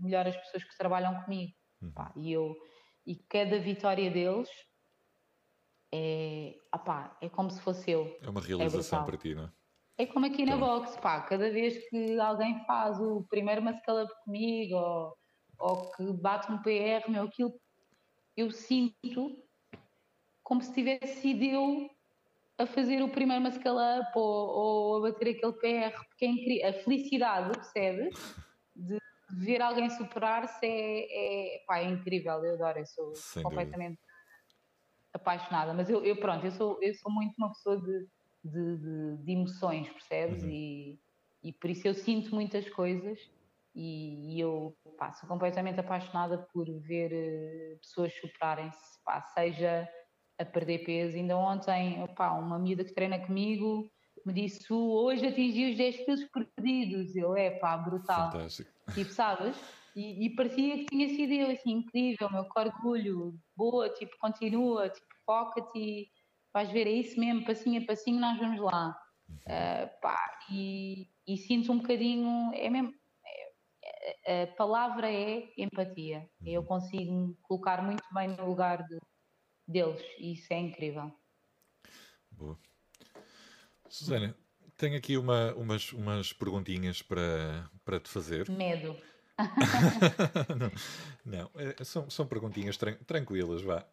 melhor as pessoas que trabalham comigo. Uhum. Pá, e, eu, e cada vitória deles é, opá, é como se fosse eu. É uma realização é para ti, não é? É como aqui na então. box, pá, cada vez que alguém faz o primeiro muscle up comigo ou, ou que bate um PR, meu, aquilo eu sinto como se tivesse sido eu a fazer o primeiro muscle up ou, ou a bater aquele PR, porque é incrível. A felicidade, percebe? De ver alguém superar-se é, é, pá, é incrível, eu adoro, eu sou Sem completamente dúvida. apaixonada. Mas eu, eu, pronto, eu sou, eu sou muito uma pessoa de, de, de, de emoções, percebes? Uhum. E, e por isso eu sinto muitas coisas e, e eu pá, sou completamente apaixonada por ver uh, pessoas superarem-se, seja a perder peso. Ainda ontem, opá, uma amiga que treina comigo me disse: Hoje atingi os 10 quilos perdidos. Eu, é pá, brutal. Fantástico. Tipo, sabes? E, e, parecia que tinha sido eu, assim, incrível, meu, que orgulho, boa, tipo, continua, tipo, foca-te vais ver, é isso mesmo, passinho a passinho, nós vamos lá. Uh, pá, e, e sinto um bocadinho, é mesmo, é, a palavra é empatia. Eu uhum. consigo me colocar muito bem no lugar de, deles e isso é incrível. Boa. Susana, tenho aqui uma, umas, umas perguntinhas para, para te fazer. Medo. não, não é, são, são perguntinhas tran tranquilas, vá.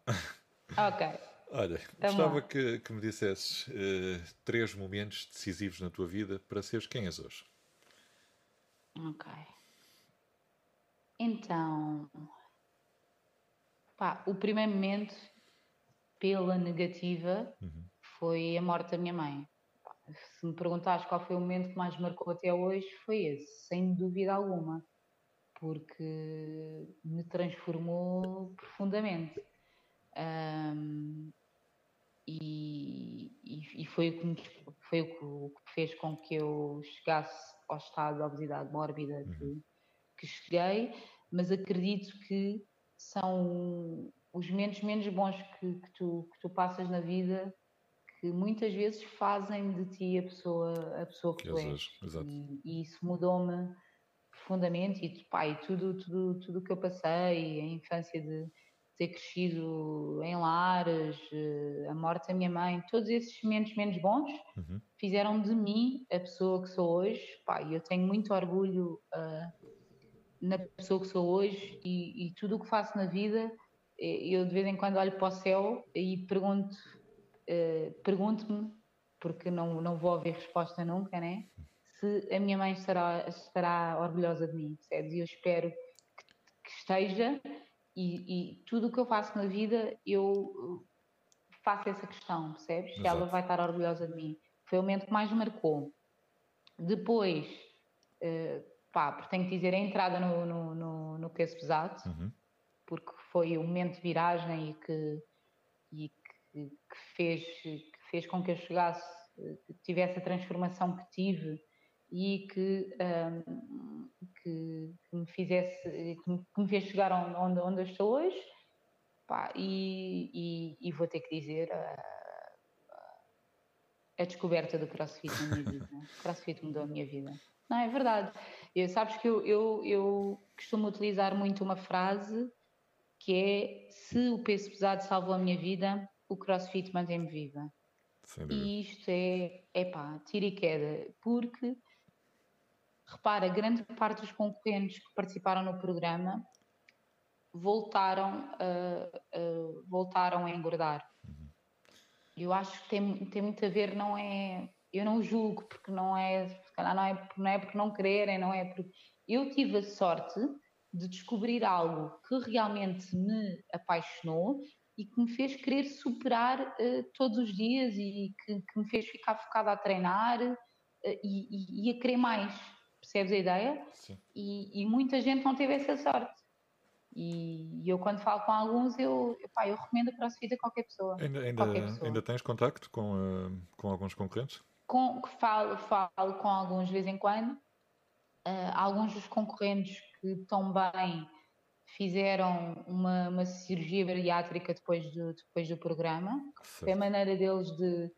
Ok. Olha, tá gostava que, que, me dissesses uh, três momentos decisivos na tua vida para seres quem és hoje. Ok. Então, pá, o primeiro momento, pela negativa, uhum. foi a morte da minha mãe se me perguntares qual foi o momento que mais marcou até hoje, foi esse, sem dúvida alguma, porque me transformou profundamente. Um, e, e, e, foi, o que, foi o que fez com que eu chegasse ao estado de obesidade mórbida que, uhum. que cheguei, mas acredito que são os momentos menos bons que, que, tu, que tu passas na vida que muitas vezes fazem de ti a pessoa, a pessoa que, que tu és. E, e, isso mudou-me profundamente e, pá, e tudo, tudo, tudo que eu passei, a infância de ter crescido em lares, eh, a morte da minha mãe, todos esses momentos menos bons uhum. fizeram de mim a pessoa que sou hoje. Pá, eu tenho muito orgulho uh, na pessoa que sou hoje e, e tudo o que faço na vida, eh, eu de vez em quando olho para o céu e pergunto eh, pergunto-me, porque não, não vou ouvir resposta nunca, né? Se a minha mãe estará, estará orgulhosa de mim, percebes? E eu espero que, que esteja, e, e, tudo o que eu faço na vida eu faço essa questão, percebes? Se ela vai estar orgulhosa de mim. Foi o momento que mais marcou. Depois, uh, pá, porque tenho que dizer, a entrada no, no, no, no peso pesado, uhum. porque foi o momento de viragem e que, e que, que, fez, que fez com que eu chegasse, que tivesse a transformação que tive e que, um, que, que, me fizesse, que me, que me, fez chegar onde, onde eu estou hoje. Pá, e, e, e, vou ter que dizer a, a descoberta do CrossFit na minha vida. O CrossFit mudou a minha vida. Não, é verdade. Eu, sabes que eu, eu, eu costumo utilizar muito uma frase que é se o peso pesado salvou a minha vida, o crossfit mantém-me viva. E isto é, é pá, tira e queda, porque repara, grande parte dos concorrentes que participaram no programa voltaram, uh, uh, voltaram a engordar. Uhum. Eu acho que tem, tem muito a ver, não é. Eu não julgo porque não é, se calhar não é, não é porque não quererem, não é porque. Eu tive a sorte de descobrir algo que realmente me apaixonou e que me fez querer superar uh, todos os dias e que, que, me fez ficar focada a treinar uh, e, e, a querer mais. Percebes a ideia? Sim. E, e, muita gente não teve essa sorte. E, eu, quando falo com alguns, eu, epá, eu recomendo a CrossFit a qualquer pessoa. Ainda, ainda, qualquer pessoa. ainda tens contacto com, uh, com alguns concorrentes? Com, falo, falo com alguns de vez em quando. alguns dos concorrentes que estão bem fizeram uma, uma cirurgia bariátrica depois do, depois do programa, foi a maneira deles de,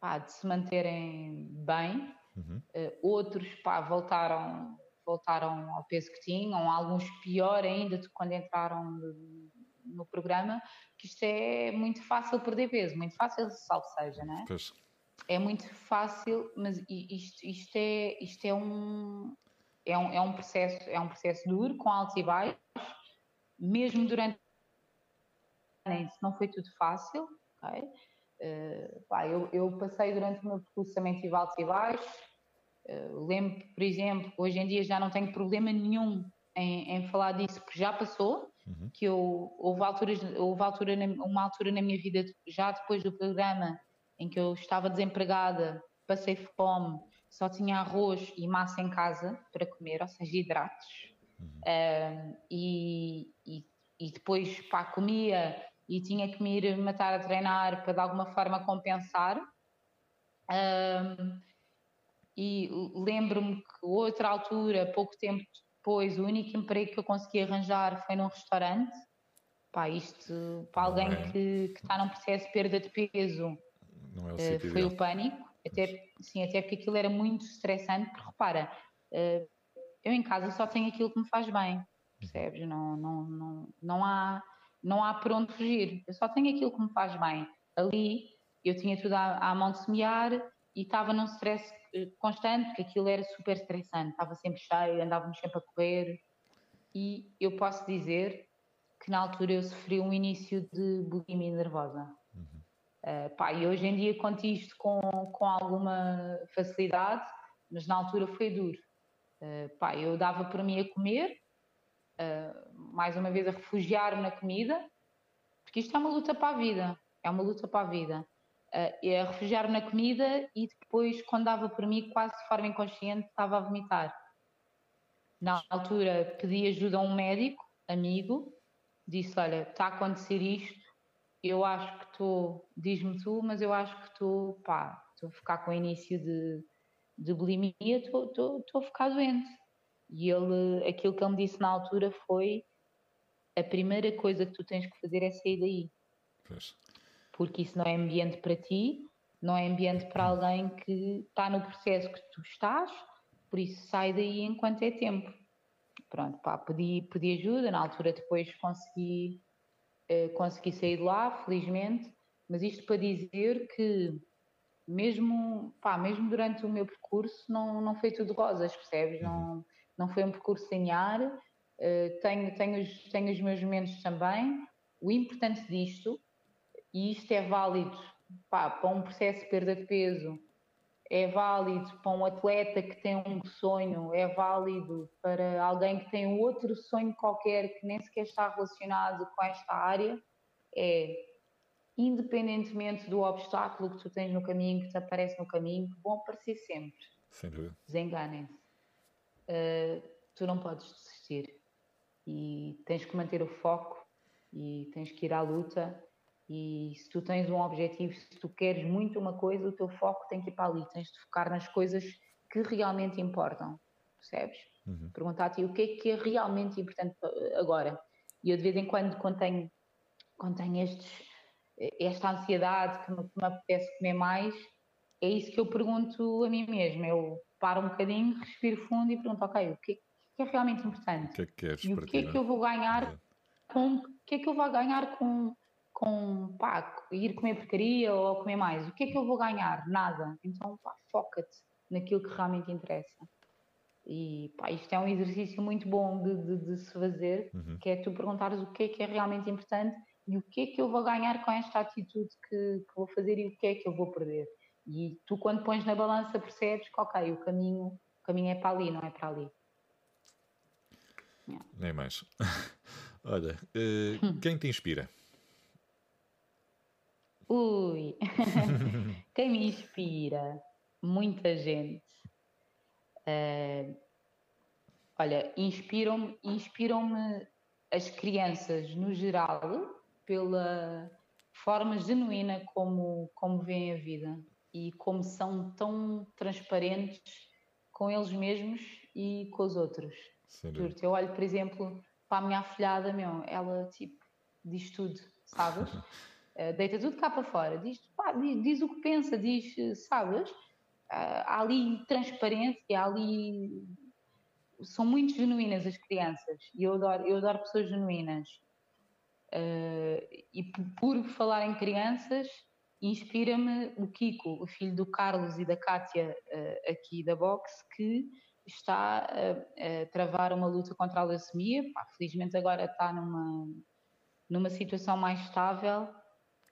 pá, de se manterem bem. Uhum. Uh, outros pá, voltaram, voltaram ao peso que tinham, alguns pior ainda do que quando entraram no, no programa, que isto é muito fácil perder peso, muito fácil, salvo seja, não é? Pois. É muito fácil, mas isto, isto, é, isto é, um, é, um, é um processo é um processo duro, com altos e baixos, mesmo durante não foi tudo fácil, ok? Uh, pá, eu, eu, passei durante o meu percurso também tive altos e baixos. Uh, lembro, por exemplo, hoje em dia já não tenho problema nenhum em, em falar disso, porque já passou. Uhum. Que eu, houve, alturas, houve altura na, uma altura na minha vida, já depois do programa, em que eu estava desempregada, passei fome, só tinha arroz e massa em casa para comer, ou seja, hidratos. Uhum. e, e, e, depois pá, comia e tinha que me ir matar a treinar para de alguma forma compensar. Um, e lembro-me que outra altura, pouco tempo depois, o único emprego que eu consegui arranjar foi num restaurante. Pá, isto para alguém é. que, que está num processo de perda de peso é uh, foi ideal. o pânico. Até, sim, até porque aquilo era muito estressante, porque repara, uh, eu em casa só tenho aquilo que me faz bem, percebes? Não, não, não, não, há, não há por onde fugir. Eu só tenho aquilo que me faz bem. Ali eu tinha tudo à, à mão de semear e estava num stress eh, constante, porque aquilo era super estressante. Estava sempre cheio, andávamos sempre a correr. E eu posso dizer que na altura eu sofri um início de bulimia nervosa. Uhum. Uh, pá, e hoje em dia conto isto com, com alguma facilidade, mas na altura foi duro. Uh, pá, eu dava por mim a comer, uh, mais uma vez a refugiar-me na comida, porque isto é uma luta para a vida, é uma luta para a vida. Uh, a refugiar-me na comida e depois, quando dava por mim, quase de forma inconsciente, estava a vomitar. Na altura pedi ajuda a um médico, amigo, disse: Olha, está a acontecer isto, eu acho que estou, diz-me tu, mas eu acho que estou, pá, estou a ficar com início de, de bulimia, estou a ficar doente. E ele, aquilo que ele me disse na altura foi: a primeira coisa que tu tens que fazer é sair daí. Pois. Porque isso não é ambiente para ti, não é ambiente para alguém que está no processo que tu estás, por isso sai daí enquanto é tempo. Pronto, pá, pedi, pedi ajuda, na altura depois consegui, eh, consegui sair de lá, felizmente, mas isto para dizer que mesmo, pá, mesmo durante o meu percurso não, não foi tudo rosas, percebes? Não, não foi um percurso linear, uh, tenho, tenho, os, tenho os meus momentos também. O importante disto, e isto é válido pá, para um processo de perda de peso, é válido para um atleta que tem um sonho, é válido para alguém que tem outro sonho qualquer que nem sequer está relacionado com esta área, é independentemente do obstáculo que tu tens no caminho, que te aparece no caminho, vão aparecer sempre. Sem dúvida. Desenganem-se. Uh, tu não podes desistir e tens que manter o foco e tens que ir à luta e se tu tens um objetivo, se tu queres muito uma coisa, o teu foco tem que ir para ali, tens de focar nas coisas que realmente importam, percebes? Uhum. Perguntar-te o que é que é realmente importante agora. E eu de vez em quando, quando tenho, quando tenho estes esta ansiedade que me, que me apetece comer mais, é isso que eu pergunto a mim mesma. Eu paro um bocadinho, respiro fundo e pergunto, ok, o que, que é realmente importante? O que é que queres e o que é que eu vou ganhar com, o que é que eu vou ganhar com, com pá, ir comer porcaria ou comer mais? O que é que eu vou ganhar? Nada. Então, pá, foca-te naquilo que realmente interessa. E pá, isto é um exercício muito bom de, de, de se fazer, uhum. que é tu perguntares o que é que é realmente importante e o que é que eu vou ganhar com esta atitude que, que, vou fazer e o que é que eu vou perder. E tu, quando pões na balança, percebes que, ok, o caminho, o caminho é para ali, não é para ali. Yeah. Nem mais. Olha, uh, quem te inspira? Ui, quem me inspira? Muita gente. Uh, olha, inspiram-me inspiram as crianças no geral pela forma genuína como, como veem a vida e como são tão transparentes com eles mesmos e com os outros. Juro-te, eu olho, por exemplo, para a minha afilhada, meu, ela tipo diz tudo, sabes? Uh, deita tudo cá para fora, diz, pá, diz, diz, o que pensa, diz, sabes? Uh, há ali transparência, há ali. São muito genuínas as crianças e eu adoro, eu adoro pessoas genuínas. Uh, e por falar em crianças, inspira-me o Kiko, o filho do Carlos e da Kátia, aqui da Box, que está a, a, travar uma luta contra a leucemia. Pá, felizmente agora está numa, numa situação mais estável,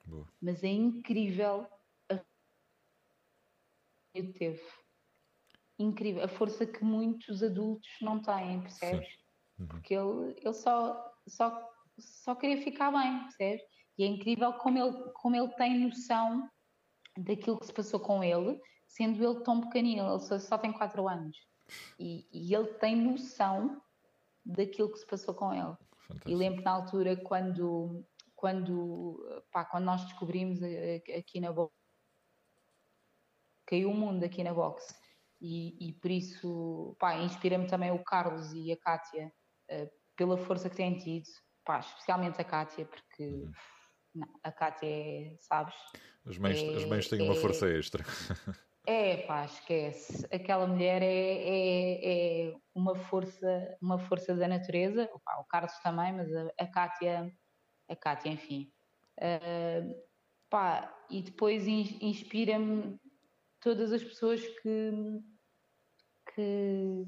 Boa. mas é incrível a que teve. Incrível, a força que muitos adultos não têm, percebes? Uhum. Porque ele, ele só, só, só queria ficar bem, percebes? E é incrível como ele, como ele tem noção daquilo que se passou com ele, sendo ele tão pequenino, ele só, só tem 4 anos. E, e, ele tem noção daquilo que se passou com ele. Fantástico. E lembro na altura quando, quando, pá, quando nós descobrimos aqui na box, caiu o mundo aqui na box. E, e por isso, inspira-me também o Carlos e a Kátia uh, pela força que têm tido, pá, especialmente a Kátia, porque uhum. não, a Kátia é, sabes? As mães, é, as mães têm é, uma força extra. É, pá, esquece. Aquela mulher é, é, é, uma força, uma força da natureza. Opa, o Carlos também, mas a, a Kátia, a Kátia, enfim. Uh, pá, e depois inspira-me todas as pessoas que, que,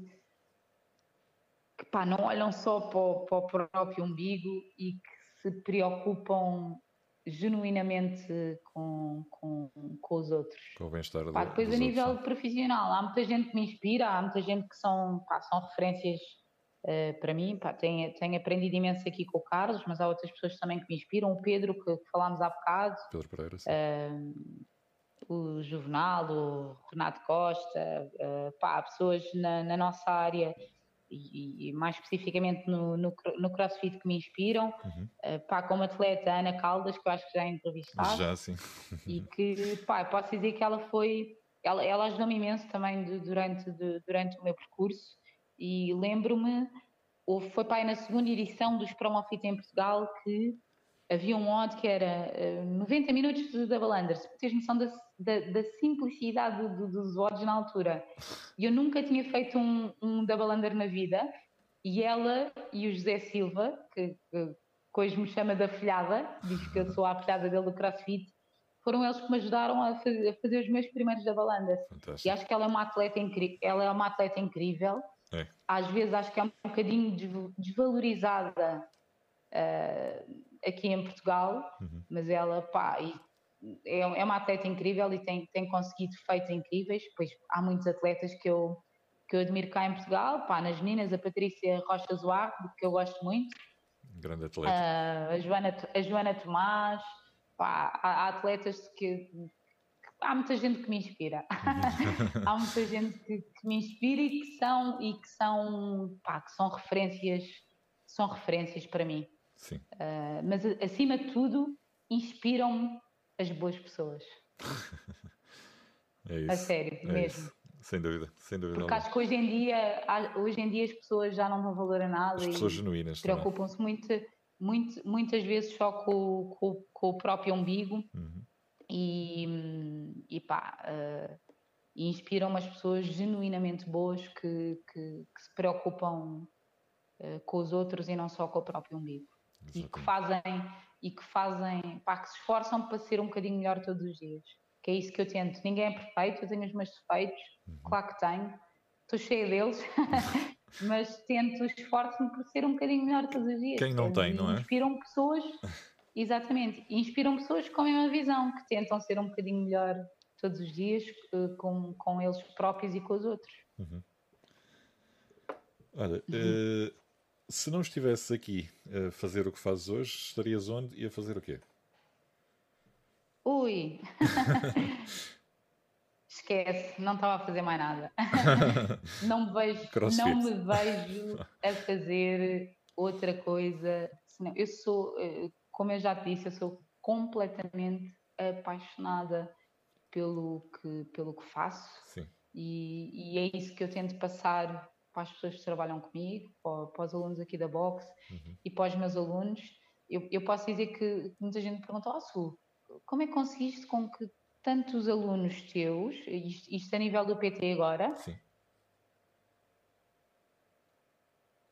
que pá, não olham só para o, para o próprio umbigo e que se preocupam genuinamente com, com, com os outros. Com o bem-estar Depois, a nível outros. profissional, há muita gente que me inspira, há muita gente que são, pá, são referências uh, para mim. Pá, tenho, tenho aprendido imenso aqui com o Carlos, mas há outras pessoas também que me inspiram. O Pedro, que, que falámos há bocado. Pedro Pereira, uh, o Juvenal, o Renato Costa, uh, pá, pessoas na, na nossa área e, e, mais especificamente no, no, no, CrossFit que me inspiram, uhum. uh, pá, como atleta Ana Caldas, que eu acho que já entrevistado. Já, sim. e que, pá, posso dizer que ela foi, ela, ela ajudou-me imenso também de, durante, de, durante o meu percurso e lembro-me, foi, pá, na segunda edição dos Promofit em Portugal que havia um odd que era uh, 90 minutos de double unders. Tens noção da, da, da simplicidade do, dos odds na altura. E eu nunca tinha feito um, um double under na vida. E ela e o José Silva, que, que, que hoje me chama da filhada, diz que eu sou a filhada dele do CrossFit, foram eles que me ajudaram a fazer, a fazer os meus primeiros double unders. Fantástico. E acho que ela é uma atleta, incri ela é uma atleta incrível. É. Às vezes acho que é um bocadinho desvalorizada. Uh, aqui em Portugal, uhum. mas ela, pá, é, é uma atleta incrível e tem, tem conseguido feitos incríveis, pois há muitos atletas que eu, que eu admiro cá em Portugal, pá, nas meninas, a Patrícia Rocha Zoar, que eu gosto muito. Grande atleta. Uh, a, Joana, a Joana Tomás, pá, há, há atletas que, há muita gente que me inspira. há muita gente que, que, me inspira e que são e que são, pá, que são referências, são referências para mim. Sim. Uh, mas acima de tudo, inspiram-me as boas pessoas. é isso. A sério, é mesmo. Isso. Sem dúvida, sem dúvida. Porque acho que hoje em dia, hoje em dia as pessoas já não dão valor a nada. As pessoas genuínas. Preocupam-se muito, muito, muitas vezes só com, com, com o próprio umbigo uhum. E, e pá, uh, inspiram as pessoas genuinamente boas que, que, que se preocupam uh, com os outros e não só com o próprio umbigo e que fazem e que fazem, pá, que se esforçam para ser um bocadinho melhor todos os dias. Que é isso que eu tento. Ninguém é perfeito, eu tenho os meus defeitos, uhum. claro que tenho, estou cheia deles, mas tento, esforço-me por ser um bocadinho melhor todos os dias. Quem não tem, não é? Inspiram pessoas, exatamente, inspiram pessoas com a mesma visão, que tentam ser um bocadinho melhor todos os dias eh, com, com eles próprios e com os outros. Uhum. Olha, uhum. Uh, se não estivesses aqui a fazer o que fazes hoje, estarias onde e a fazer o quê? Ui! Esquece, não estava a fazer mais nada. não, me vejo, não me vejo a fazer outra coisa. Eu sou, eh, como eu já te disse, eu sou completamente apaixonada pelo que, pelo que faço. Sim. E, e é isso que eu tento passar para as pessoas que trabalham comigo, para, para os alunos aqui da Box uhum. e para os meus alunos, eu, eu posso dizer que muita gente pergunta, oh, Sul, como é que conseguiste com que tantos alunos teus, isto, isto a nível do PT agora, Sim.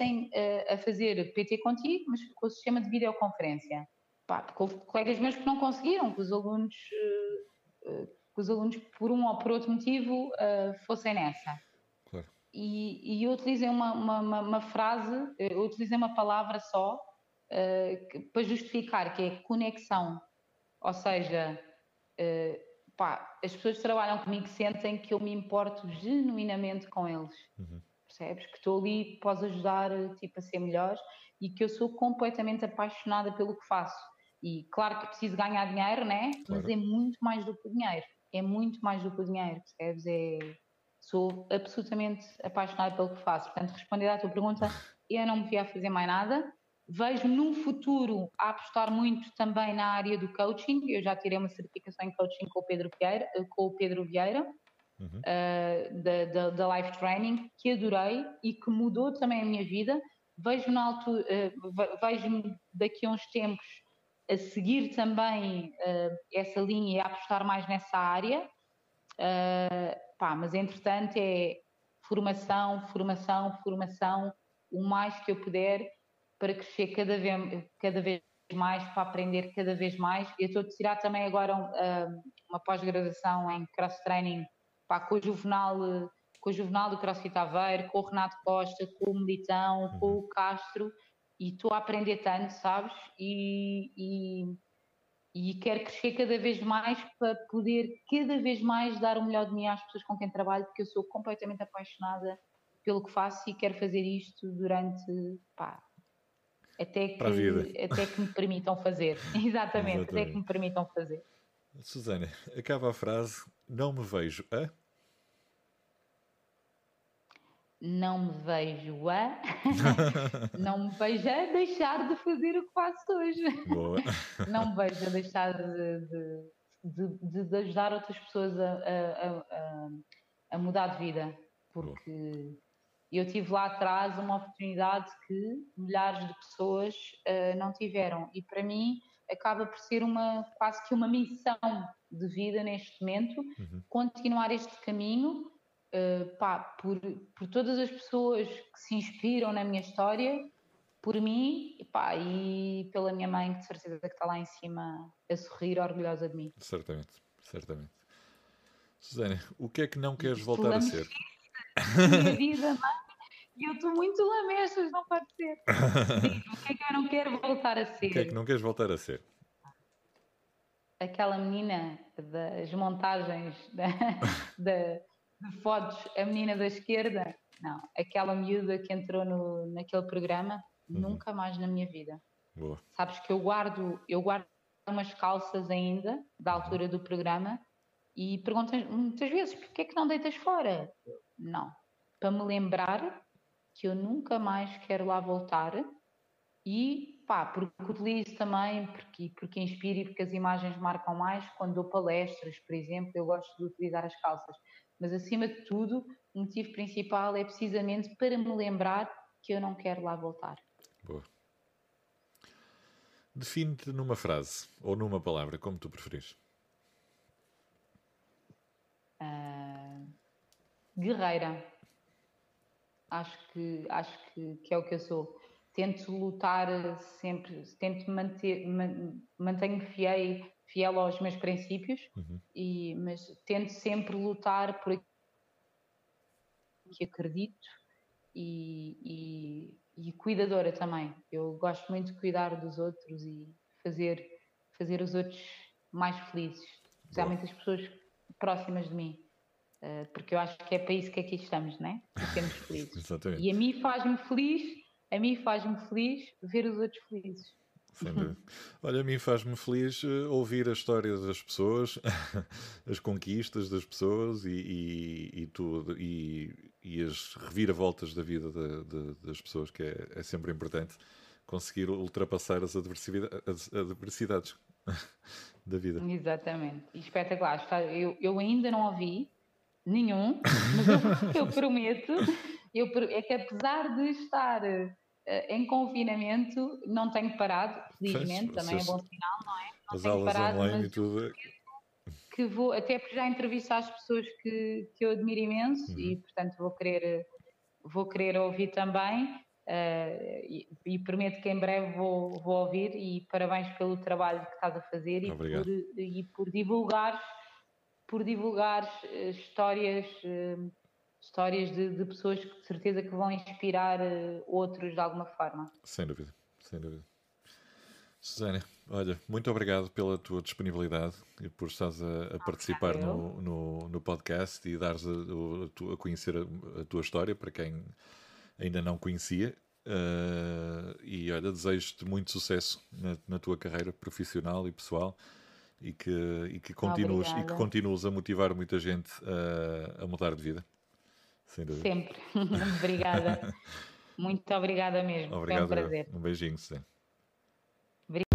Têm uh, a fazer PT contigo, mas com o sistema de videoconferência. Pá, houve colegas meus que não conseguiram, que os alunos, uh, uh, que os alunos por um ou por outro motivo fossem nessa. Claro. E, e eu utilizei uma, uma, uma, frase, eu utilizei uma palavra só para justificar, que é conexão. Ou seja, pá, as pessoas que trabalham comigo sentem que eu me importo genuinamente com eles. Uhum. Percebes? Que estou ali, posso ajudar tipo, a ser melhores e que eu sou completamente apaixonada pelo que faço. E claro que preciso ganhar dinheiro, né? Claro. Mas é muito mais do que o dinheiro. É muito mais do que o dinheiro, percebes? É... Sou absolutamente apaixonada pelo que faço. Portanto, responder à tua pergunta, eu não me via a fazer mais nada. Vejo num futuro a apostar muito também na área do coaching. Eu já tirei uma certificação em coaching com o Pedro Vieira, com o Pedro Vieira uhum. uh, da, da, da, Life Training, que adorei e que mudou também a minha vida. Vejo-me uh, vejo daqui a uns tempos a seguir também uh, essa linha e a apostar mais nessa área. Pá, mas entretanto é formação, formação, formação, o mais que eu puder para crescer cada vez, cada vez mais, para aprender cada vez mais. Eu estou a tirar também agora um, uma pós-graduação em cross-training com, o Juvenal, com o Juvenal do CrossFit Aveiro, com o Renato Costa, com o Militão, uhum. com o Castro, e estou a aprender tanto, sabes? E, e, e quero crescer cada vez mais para poder cada vez mais dar o melhor de mim às pessoas com quem trabalho, porque eu sou completamente apaixonada pelo que faço e quero fazer isto durante pá, até que, até que me permitam fazer. Exatamente, Exatamente, até que me permitam fazer. Susana, acaba a frase: Não me vejo a. Não me vejo a. não me vejo a deixar de fazer o que faço hoje. Não me vejo a deixar de, de, de, de ajudar outras pessoas a, a, a, a, mudar de vida. Porque. Boa eu tive lá atrás uma oportunidade que milhares de pessoas uh, não tiveram. E para mim acaba por ser uma quase que uma missão de vida neste momento, uhum. continuar este caminho uh, pá, por, por todas as pessoas que se inspiram na minha história, por mim pá, e pela minha mãe, que de certeza que está lá em cima a sorrir, orgulhosa de mim. Certamente, certamente. Susana, o que é que não queres voltar a ser? Minha vida, mãe, e eu estou muito lamechas, não pode ser. o que é que eu não quero voltar a ser? O que é que não queres voltar a ser? Aquela menina das montagens da, da, de fotos, a menina da esquerda, não, aquela miúda que entrou no, naquele programa, uhum. nunca mais na minha vida. Boa. Sabes que eu guardo, eu guardo umas calças ainda, da uhum. altura do programa, e perguntam muitas vezes, porquê é que não deitas fora? Não, para me lembrar que eu nunca mais quero lá voltar e pá, porque utilizo também, porque, porque inspiro e porque as imagens marcam mais quando dou palestras, por exemplo, eu gosto de utilizar as calças. Mas acima de tudo, o motivo principal é precisamente para me lembrar que eu não quero lá voltar. Boa. Define-te numa frase ou numa palavra, como tu preferires. Uh, guerreira acho que, acho que, que é o que eu sou. Tento lutar sempre, tento manter, mantenho fiel, fiel aos meus princípios, uhum. e, mas tento sempre lutar por aquilo que acredito e, e, e, cuidadora também. Eu gosto muito de cuidar dos outros e fazer, fazer os outros mais felizes, especialmente as pessoas próximas de mim. Uh, porque eu acho que é para isso que aqui estamos, não é? Sermos felizes. Exatamente. E a mim faz-me feliz, a mim faz-me feliz ver os outros felizes. Olha, a mim faz-me feliz uh, ouvir a história das pessoas, as conquistas das pessoas e, e, e tudo, e, e, as reviravoltas da vida de, de, das pessoas, que é, é, sempre importante conseguir ultrapassar as, as adversidades da vida. Exatamente, espetacular. Eu, eu ainda não ouvi, nenhum, mas eu, eu prometo eu, é que apesar de estar uh, em confinamento, não tenho parado, felizmente, também é bom sinal, não é? Não as aulas parado, online e tudo. Que vou, até porque já entrevisto as pessoas que, que eu admiro imenso uhum. e, portanto, vou querer, vou querer ouvir também. Uh, e, e, prometo que em breve vou, vou ouvir e parabéns pelo trabalho que estás a fazer e por, e por divulgar por divulgar uh, histórias histórias de, de, pessoas que de certeza que vão inspirar outros de alguma forma. Sem dúvida, sem dúvida. Susana, olha, muito obrigado pela tua disponibilidade e por estares a, a participar no, no, no, podcast e dares a, a, a conhecer a, tua história para quem ainda não conhecia. Uh, e olha, desejo-te muito sucesso na, na, tua carreira profissional e pessoal e que, e que, continues, e que continues a motivar muita gente a mudar de vida. Sem dúvida. Sempre. obrigada. muito obrigada mesmo. Obrigado. Foi um prazer. Um beijinho, Sim. Obrigada.